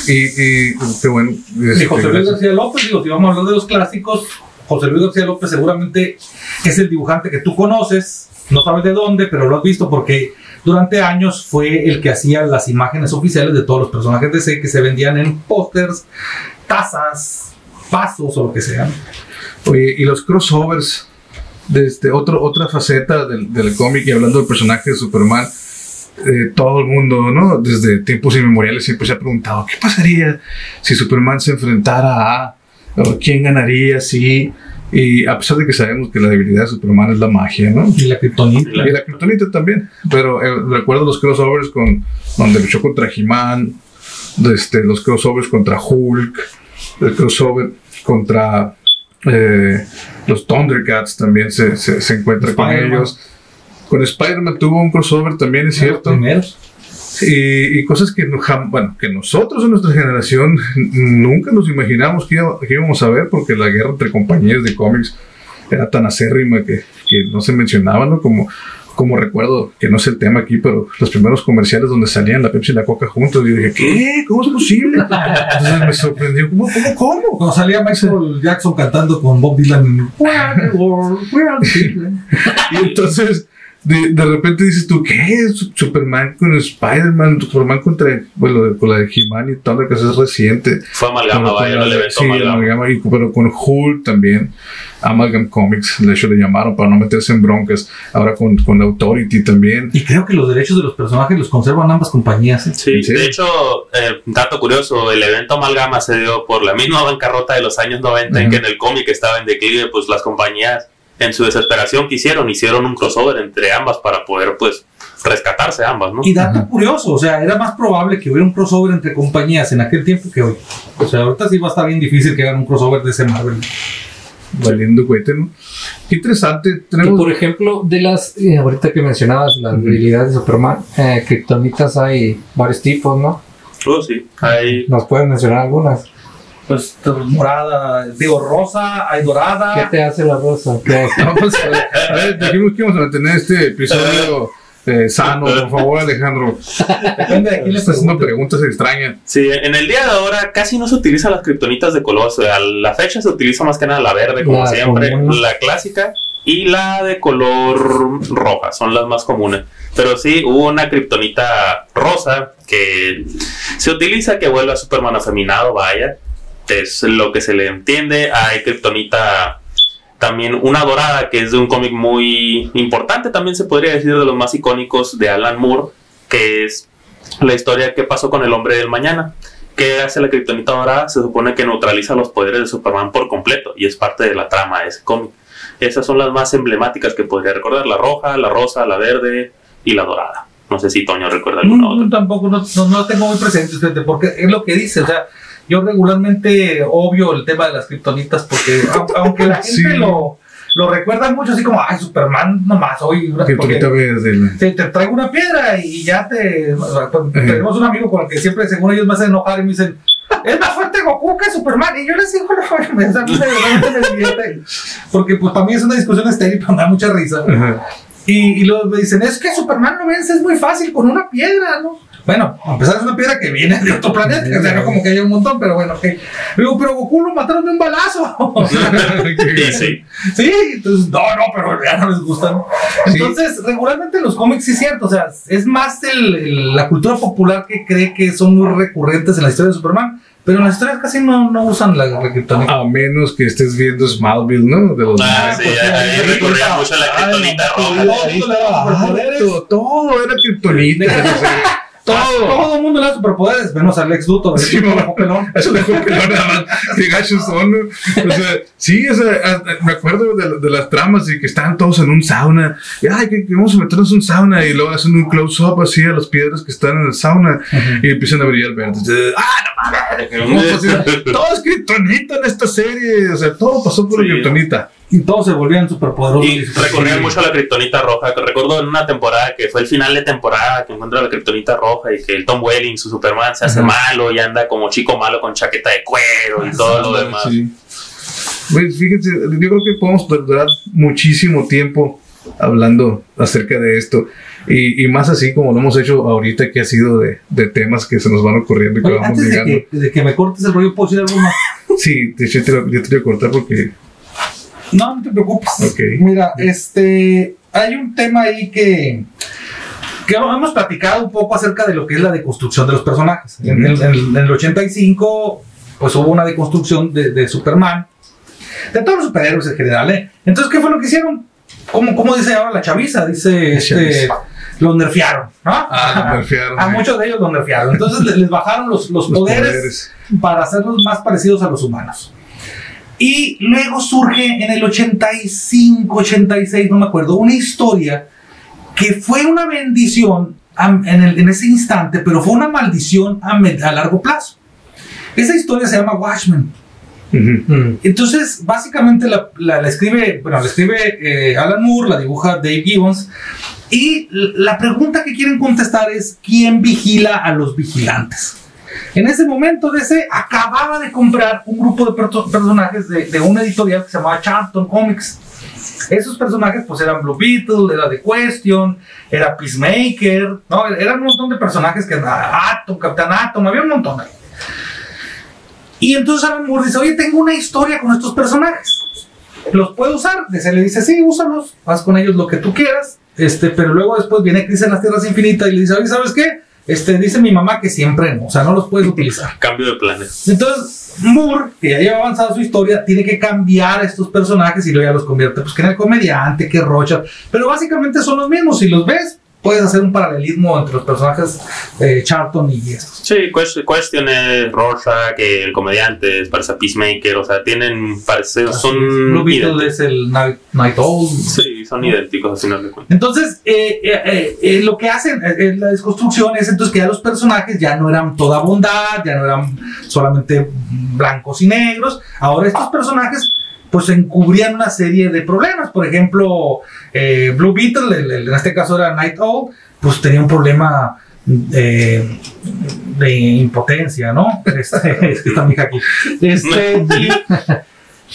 Y, y qué bueno. Y este, José Luis. García López, digo, si vamos a hablar de los clásicos, José Luis García López seguramente es el dibujante que tú conoces, no sabes de dónde, pero lo has visto porque durante años fue el que hacía las imágenes oficiales de todos los personajes de C que se vendían en pósters, tazas, vasos o lo que sea. Oye, y los crossovers, desde otro, otra faceta del, del cómic y hablando del personaje de Superman, eh, todo el mundo, ¿no? Desde tiempos inmemoriales siempre se ha preguntado, ¿qué pasaría si Superman se enfrentara a, o quién ganaría si... Y a pesar de que sabemos que la debilidad de Superman es la magia, ¿no? Y la kriptonita. Y la Kryptonita también. Pero eh, recuerdo los crossovers con donde luchó contra He-Man, este, los crossovers contra Hulk, el crossover contra eh, los Thundercats también se, se, se encuentra con ellos. Con Spider-Man tuvo un crossover también, es cierto. Primeros. Y, y cosas que, no bueno, que nosotros en nuestra generación nunca nos imaginamos que, iba- que íbamos a ver porque la guerra entre compañías de cómics era tan acérrima que, que no se mencionaba, ¿no? Como, como recuerdo, que no es el tema aquí, pero los primeros comerciales donde salían la Pepsi y la Coca juntos, yo dije, ¿qué? ¿Cómo es posible? Entonces me sorprendió, ¿cómo? ¿Cómo? ¿Cómo? Cuando salía Michael Jackson cantando con Bob Dylan. Y entonces, de, de repente dices tú, ¿qué? Su- Superman con Spider-Man, Superman contra, bueno, con la de He-Man y Thundercats es reciente. Fue amalgama, vaya, la el evento sí, amalgama. amalgama, y- pero con Hulk también. Amalgam Comics, de hecho le llamaron para no meterse en broncas. Ahora con, con Authority también. Y creo que los derechos de los personajes los conservan ambas compañías. ¿eh? Sí, Sí. de hecho, eh, dato curioso, el evento Amalgama se dio por la misma bancarrota de los años 90 en que en el cómic estaba en declive, pues las compañías en su desesperación que hicieron, hicieron un crossover entre ambas para poder pues rescatarse ambas, ¿no? Y dato curioso, o sea, era más probable que hubiera un crossover entre compañías en aquel tiempo que hoy. O sea, ahorita sí va a estar bien difícil que hagan un crossover de ese Marvel. Valiendo cohete, ¿no? Qué interesante. Y Tenemos. por ejemplo, de las, eh, ahorita que mencionabas las debilidades de Superman, eh, kriptonitas hay varios tipos, ¿no? Oh, sí, hay ¿Nos pueden mencionar algunas? Pues morada, digo, rosa, hay ¿Qué dorada. te hace la rosa? ¿Qué? Vamos a ver, a ver, dijimos que íbamos a mantener este episodio eh, sano, por favor, Alejandro. Depende de quién le Estás haciendo preguntas extrañas. Sí, en el día de ahora casi no se utilizan las kriptonitas de color. O sea, a la fecha se utiliza más que nada la verde, como La siempre, común. la clásica, y la de color roja, son las más comunes. Pero sí, hubo una kriptonita rosa que se utiliza que vuelve a Superman afeminado, vaya. Es lo que se le entiende. Hay kriptonita también una dorada que es de un cómic muy importante, también se podría decir de los más icónicos de Alan Moore, que es la historia qué pasó con el hombre del mañana. ¿Qué hace la kriptonita dorada? Se supone que neutraliza los poderes de Superman por completo y es parte de la trama de ese cómic. Esas son las más emblemáticas que podría recordar, la roja, la rosa, la verde y la dorada. No sé si Toño recuerda alguna No, otra. tampoco, no, no, no tengo muy presente, porque es lo que dice, o sea, yo regularmente obvio el tema de las kriptonitas porque au- aunque la gente Sí. lo, lo recuerda mucho así como, ay, Superman nomás hoy, la- te, te traigo una piedra y ya te... Tenemos un amigo con el que siempre, según ellos, me hacen enojar y me dicen, es más fuerte Goku que Superman. Y yo les digo, no, me, me Porque pues para mí es una discusión estéril, pero me da mucha risa. Ajá. Y, y luego me dicen, es que Superman lo vence, es muy fácil con una piedra, ¿no? Bueno, a pesar es una piedra que viene de otro planeta, o sea, no como que haya un montón, pero bueno, ok. Digo, pero Goku lo mataron de un balazo. O sea, Y sí, sí, entonces, no, no, pero ya no les gustan. Entonces, regularmente los cómics sí es cierto, o sea, es más el- el- la cultura popular que cree que son muy recurrentes en la historia de Superman, pero en las historias casi no, no usan la, la kriptonita. A menos que estés viendo Smallville, ¿no? De los Ah, sí, pues, ahí sí, recurría sí, mucho a la no, roja. Todo, todo era kriptonita. Todo, todo. el mundo le da superpoderes, menos a Lex Luthor, Sí, no. pelón. Eso le no nada más. Qué gachos son. O sea, sí, o sea, a- a- me acuerdo de, de las tramas y que estaban todos en un sauna. Y, ay, que, que vamos a meternos en un sauna. Y luego hacen un close-up así a las piedras que están en el sauna. Y empiezan a brillar verdes. Entonces, ah, no mames. Todo es kriptonita en esta serie. O sea, todo pasó por Sí. la kriptonita. Y todos se volvían superpoderosos. Y recurrían mucho a la kriptonita roja. que Recuerdo en una temporada que fue el final de temporada que encuentra la kriptonita roja y que el Tom Welling, su Superman, se hace Ajá. malo y anda como chico malo con chaqueta de cuero y todo lo demás. Sí. Pues fíjense, yo creo que podemos durar muchísimo tiempo hablando acerca de esto. Y, y más así como lo hemos hecho ahorita, que ha sido de, de temas que se nos van ocurriendo y que Oye, vamos antes de llegando. que, de que me cortes el rollo, ¿puedo decir algo más? Sí, de hecho, te yo te voy a cortar porque. No, no te preocupes. Mira, este, hay un tema ahí que, que hemos platicado un poco acerca de lo que es la deconstrucción de los personajes. En, el- en el- en el 85, pues hubo una deconstrucción de, de Superman, de todos los superhéroes en general, ¿eh? Entonces, ¿qué fue lo que hicieron? ¿Cómo, cómo dice ahora la chaviza? Dice, este, los nerfearon, ¿no? Ah, los nerfearon, A sí. muchos de ellos los nerfearon. Entonces, les, les bajaron los, los Los poderes poderes. para hacerlos más parecidos a los humanos. Y luego surge en el 85, 86, no me acuerdo, una historia que fue una bendición en, el- en ese instante, pero fue una maldición a, a largo plazo. Esa historia se llama Watchmen. Mm. Entonces, básicamente la, la- la escribe, bueno, la escribe eh, Alan Moore, la dibuja Dave Gibbons, y la pregunta que quieren contestar es, ¿quién vigila a los vigilantes? En ese momento DC acababa de comprar un grupo de personajes de, una editorial que se llamaba Charlton Comics. Esos personajes pues eran Blue Beetle, era The Question, era Peacemaker, ¿no? Eran un montón de personajes que Atom, Capitán Atom, había un montón ahí. Y entonces Alan Moore dice, oye, tengo una historia con estos personajes. ¿Los puedo usar? DC le dice, sí, úsalos, haz con ellos lo que tú quieras. Este, pero luego después viene Crisis en las Tierras Infinitas y le dice, oye, ¿sabes qué? Este, dice mi mamá que siempre no, o sea, no los puedes utilizar. Cambio de planes. Entonces, Moore, que ya lleva avanzada su historia, tiene que cambiar a estos personajes y luego ya los convierte, pues que en el comediante, que Rocha, pero básicamente son los mismos. Si los ves, puedes hacer un paralelismo entre los personajes eh, Charlton y estos. Sí, cuest- cuestiones, Rorschach, que el comediante es parece Peacemaker, o sea, tienen, parece, son Blue Beetle es el Night, Night Owl. Sí, son idénticos al final de cuentas. Entonces, eh, eh, eh, eh, lo que hacen en la desconstrucción es entonces que ya los personajes ya no eran toda bondad, ya no eran solamente blancos y negros. Ahora estos personajes pues encubrían una serie de problemas. Por ejemplo, eh, Blue Beetle, el- el- en este caso era Night Owl, pues tenía un problema eh, de impotencia, ¿no? Este, es que está mi hija aquí. Este,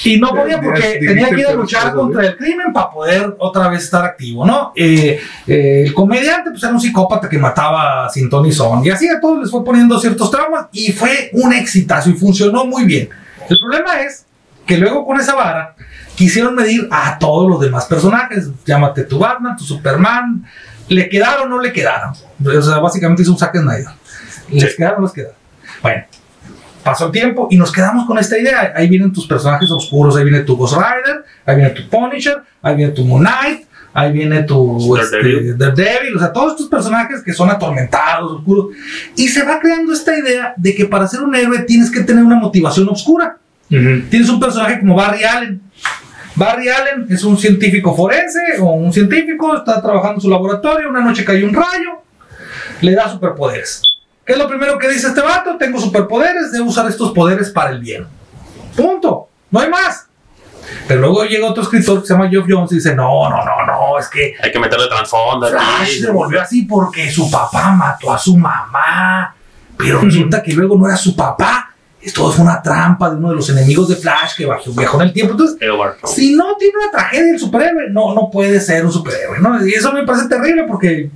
y, y no podía porque tenía que ir a luchar contra el crimen para poder otra vez estar activo, ¿no? Eh, eh, el comediante pues era un psicópata que mataba sin ton y son y así a todos les fue poniendo ciertos traumas y fue un exitazo y funcionó muy bien. El problema es que luego con esa vara quisieron medir a todos los demás personajes, llámate tu Batman, tu Superman, le quedaron o no le quedaron. O sea, básicamente hizo un Zack Snyder. Les quedaron o no les quedaron. Bueno, pasó el tiempo y nos quedamos con esta idea. Ahí vienen tus personajes oscuros, ahí viene tu Ghost Rider, ahí viene tu Punisher, ahí viene tu Moon Knight, ahí viene tu este, Daredevil. Daredevil, o sea, todos estos personajes que son atormentados, oscuros, y se va creando esta idea de que para ser un héroe tienes que tener una motivación oscura. Tienes un personaje como Barry Allen. Barry Allen es un científico forense o un científico, está trabajando en su laboratorio, una noche cayó un rayo, le da superpoderes. ¿Qué es lo primero que dice este vato? Tengo superpoderes, debo usar estos poderes para el bien. Punto. No hay más. Pero luego llega otro escritor que se llama Geoff Jones y dice, no, no, no, no, es que Hay que meterle trasfondo Flash se volvió así porque su papá mató a su mamá. Pero resulta que luego no era su papá. Esto fue una trampa de uno de los enemigos de Flash que bajó- viajó en el tiempo. Entonces, si no tiene una tragedia el superhéroe, no, no puede ser un superhéroe. ¿no? Y eso me parece terrible porque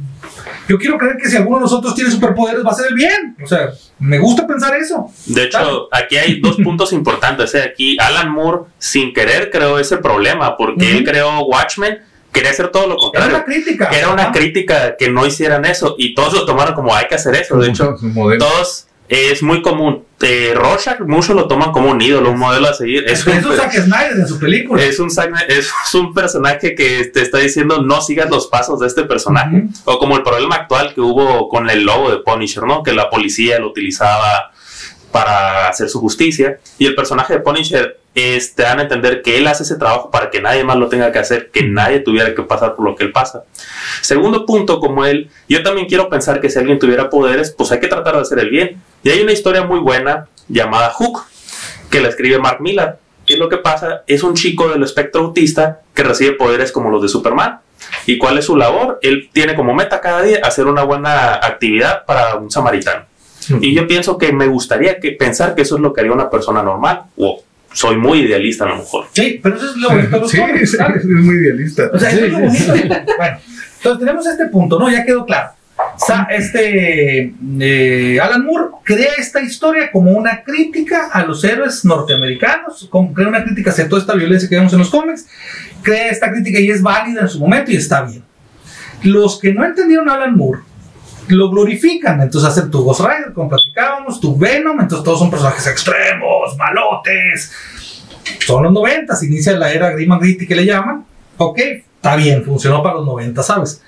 yo quiero creer que si alguno de nosotros tiene superpoderes va a ser el bien. O sea, me gusta pensar eso. De hecho, aquí hay dos puntos importantes. ¿eh? Aquí Alan Moore, sin querer, creó ese problema porque él creó Watchmen, quería hacer todo lo Era contrario. una crítica. Era una Ajá. crítica que no hicieran eso y todos lo tomaron como hay que hacer eso. De hecho, todos es muy común. Eh, Rorschach muchos lo toman como un ídolo, un modelo a seguir. Es un, es Zack Snyder en su película. es un, Zack- es un personaje que te está diciendo no sigas los pasos de este personaje. O como el problema actual que hubo con el logo de Punisher, ¿no? Que la policía lo utilizaba para hacer su justicia. Y el personaje de Punisher es, te dan a entender que él hace ese trabajo para que nadie más lo tenga que hacer, que nadie tuviera que pasar por lo que él pasa. Segundo punto, como él, yo también quiero pensar que si alguien tuviera poderes, pues hay que tratar de hacer el bien. Y hay una historia muy buena llamada Hook, que la escribe Mark Millar. ¿Qué es lo que pasa? Es un chico del espectro autista que recibe poderes como los de Superman. ¿Y cuál es su labor? Él tiene como meta cada día hacer una buena actividad para un samaritano. Y yo pienso que me gustaría que pensar que eso es lo que haría una persona normal. O soy muy idealista a lo mejor. Sí, pero eso es lo bonito los Sí, es, ¿sabes? es muy idealista. O sea, eso Sí, es lo sí, bonito. Bueno, entonces tenemos este punto, ¿no? Ya quedó claro. Sa- este eh, Alan Moore crea esta historia como una crítica a los héroes norteamericanos, como crea una crítica hacia toda esta violencia que vemos en los cómics, crea esta crítica y es válida en su momento y está bien. Los que no entendieron a Alan Moore lo glorifican, entonces hacen tu Ghost Rider, como platicábamos, tu Venom, entonces todos son personajes extremos, malotes, son los 90, se inicia la era Grim and Gritty que le llaman. Ok, está bien, funcionó para los 90, ¿sabes?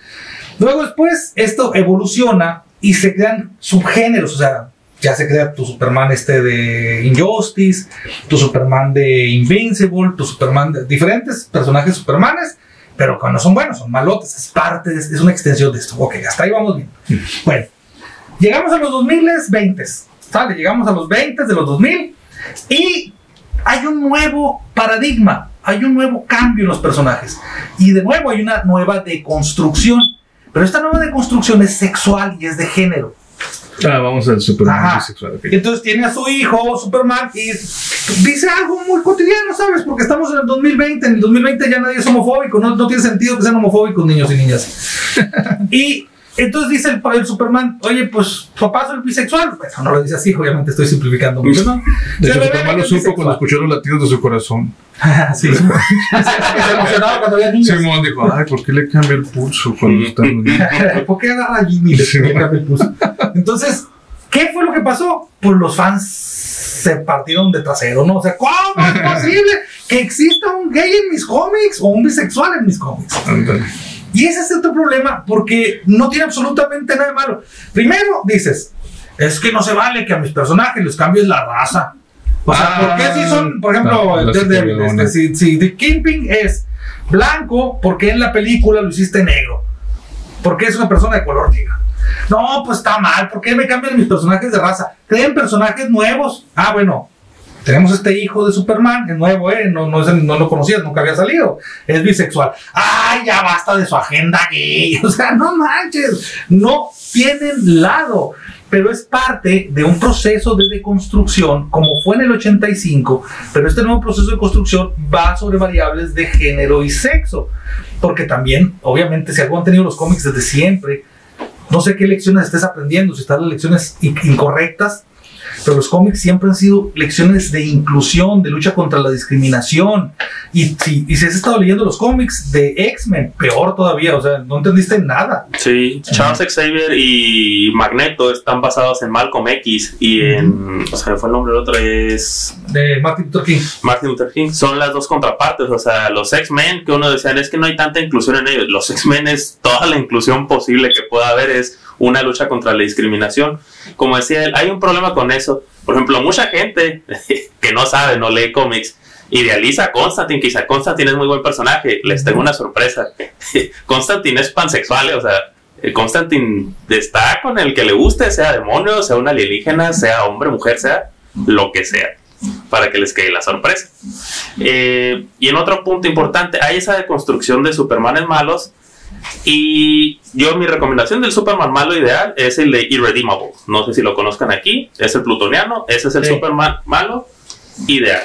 Luego después esto evoluciona y se crean subgéneros, o sea, ya se crea tu Superman este de Injustice, tu Superman de Invincible, tu Superman de diferentes personajes Supermanes, pero cuando son buenos, son malotes, es parte, de- es una extensión de esto. Ok, hasta ahí vamos bien. Bueno, llegamos a los 2020, ¿sale? Llegamos a los 20 de los 2000 y hay un nuevo paradigma, hay un nuevo cambio en los personajes. Y de nuevo hay una nueva deconstrucción. Pero esta nueva deconstrucción es sexual y es de género. Ah, vamos al Superman Ajá. bisexual. entonces tiene a su hijo, Superman, y dice algo muy cotidiano, ¿sabes? Porque estamos en el 2020, en el 2020 ya nadie es homofóbico, no, no tiene sentido que sean homofóbicos niños y niñas. y entonces dice el, el Superman, oye, pues papá soy bisexual. Bueno, no lo dice así, obviamente estoy simplificando mucho, ¿no? De hecho, que lo es supo cuando escuchó los latidos de su corazón. sí. Se emocionaba cuando había niños. Simón dijo, ay, ¿por qué le cambia el pulso cuando está ¿Por qué agarra a Jimmy y le Sí. le cambia el pulso? Entonces, ¿qué fue lo que pasó? Pues los fans se partieron de trasero, ¿no? O sea, ¿cómo es posible que exista un gay en mis cómics o un bisexual en mis cómics? Ándale. Y ese es otro problema porque no tiene absolutamente nada de malo. Primero dices, es que no se vale que a mis personajes les cambies la raza. O sea, Ah, ¿por qué si son, por ejemplo, no, psicología. este, si, si The Kingpin es blanco, ¿por qué en la película lo hiciste negro? ¿Por qué es una persona de color negro? No, pues está mal. ¿Por qué me cambian mis personajes de raza? Creen personajes nuevos. Ah, bueno. Tenemos este hijo de Superman, es nuevo, ¿eh? No, no, es no lo conocías, nunca había salido. Es bisexual. ¡Ay, ya basta de su agenda gay! O sea, no manches. No tienen lado. Pero es parte de un proceso de deconstrucción, como fue en el 85. Pero este nuevo proceso de construcción va sobre variables de género y sexo. Porque también, obviamente, si algo han tenido los cómics desde siempre, no sé qué lecciones estés aprendiendo, si están las lecciones in- incorrectas, pero los cómics siempre han sido lecciones de inclusión, de lucha contra la discriminación. Y si, y si has estado leyendo los cómics de X-Men, peor todavía, o sea, no entendiste nada. Sí, Charles Xavier y Magneto están basados en Malcolm X y en. O sea, fue el nombre del otro, es. De Martin Luther King. Martin Luther King. Son las dos contrapartes. O sea, los X-Men, que uno decía, es que no hay tanta inclusión en ellos. Los X-Men es toda la inclusión posible que pueda haber, es una lucha contra la discriminación. Como decía él, hay un problema con eso. Por ejemplo, mucha gente que no sabe, no lee cómics, idealiza a Constantine. Quizá Constantine es muy buen personaje. Les tengo una sorpresa. Constantine es pansexual, o sea, eh, Constantine está con el que le guste, sea demonio, sea un alienígena, sea hombre, mujer, sea lo que sea, para que les quede la sorpresa. Eh, y en otro punto importante, hay esa deconstrucción de Supermanes malos. Y yo, mi recomendación del Superman malo ideal es el de Irredeemable. No sé si lo conozcan aquí. Es el plutoniano. Ese es el Sí. Superman malo ideal.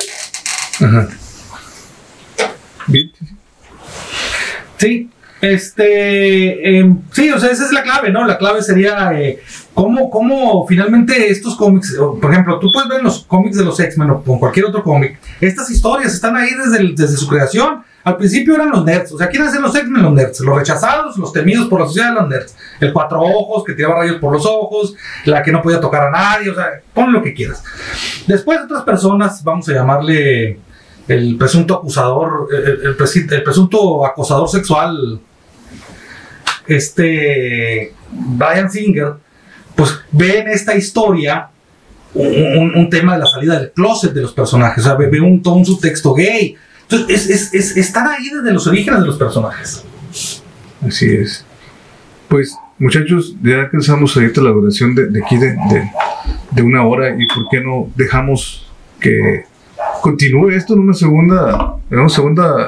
Ajá. Bien. Sí, este, em, sí, o sea, esa es la clave, ¿no? La clave sería eh, cómo, cómo finalmente estos cómics, por ejemplo, tú puedes ver los cómics de los X-Men o con cualquier otro cómic, estas historias están ahí desde, desde su creación. Al principio eran los nerds, o sea, ¿quiénes eran los X-Men? Los nerds, los rechazados, los temidos por la sociedad, los nerds. El cuatro ojos, que tiraba rayos por los ojos, la que no podía tocar a nadie, o sea, pon lo que quieras. Después otras personas, vamos a llamarle el presunto acusador, el, el- el presunto acosador sexual, este Brian Singer, pues ve en esta historia un, un- un tema de la salida del closet de los personajes, o sea, ve, un, un subtexto gay. Entonces, es, es, es- están ahí desde los orígenes de los personajes. Así es. Pues, muchachos, ya alcanzamos ahorita la duración de, de aquí de, de- de una hora y por qué no dejamos que continúe esto en una segunda, en una segunda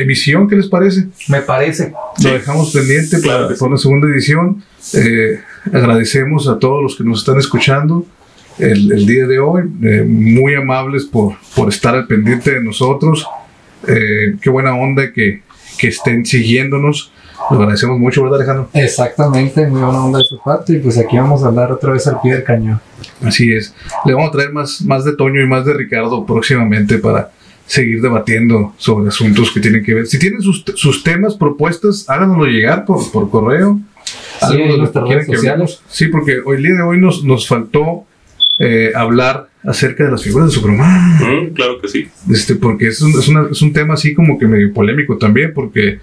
emisión, ¿qué les parece? Me parece. Lo dejamos pendiente Claro para, que sí. para una segunda edición. Eh, agradecemos a todos los que nos están escuchando el, el día de hoy. Eh, muy amables por, por estar al pendiente de nosotros. Eh, qué buena onda que, que estén siguiéndonos. Lo agradecemos mucho, ¿verdad, Alejandro? Exactamente, muy buena onda de su parte. Y pues aquí vamos a hablar otra vez al pie del cañón. Así es. Le vamos a traer más, más de Toño y más de Ricardo próximamente para seguir debatiendo sobre asuntos que tienen que ver. Si tienen sus, sus temas, propuestas, háganoslo llegar por, por correo. Sí, Algo de en nuestras quieran redes que sociales. Sí, porque hoy el día de hoy nos, nos faltó eh, hablar acerca de las figuras de Superman. Mm, claro que sí. Este, porque es un, es, una- es un tema así como que medio polémico también, porque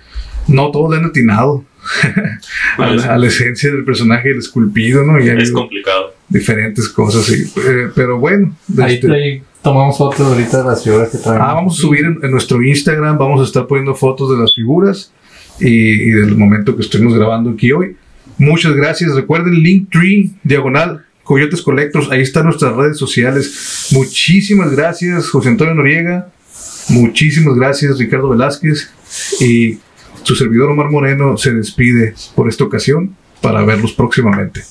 no todos le han atinado a, la, a la esencia del personaje, el esculpido, ¿no? Y es complicado. diferentes cosas. y, eh, pero bueno, Ahí, este, ahí tomamos fotos ahorita de las figuras que traemos. ah, vamos a subir en, en nuestro Instagram, vamos a estar poniendo fotos de las figuras y, y del momento que estuvimos grabando aquí hoy. Muchas gracias. Recuerden Linktree, diagonal, Coyotes Collectors. Ahí están nuestras redes sociales. Muchísimas gracias, José Antonio Noriega. Muchísimas gracias, Ricardo Velázquez. Y su servidor Omar Moreno se despide por esta ocasión para verlos próximamente.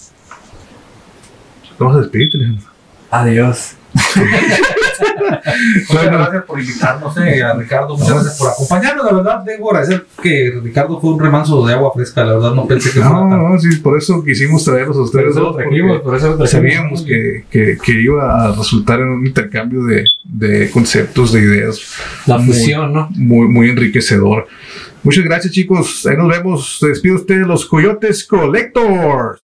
Vamos a despedirte, Alejandro. Adiós. Muchas Bueno. gracias por invitarnos, eh, a Ricardo. Muchas gracias por acompañarnos. La verdad, debo agradecer que Ricardo fue un remanso de agua fresca. La verdad, no pensé que fuera No, tan. no, sí, por eso quisimos traerlos a Por ustedes eso lo dos, trajimos, por eso. Sabíamos que, que, que iba a resultar en un intercambio de, de conceptos, de ideas La muy- fusión, ¿no? muy, muy enriquecedor. Muchas gracias, chicos. Ahí nos vemos. Se despide usted de los Coyotes Collectors.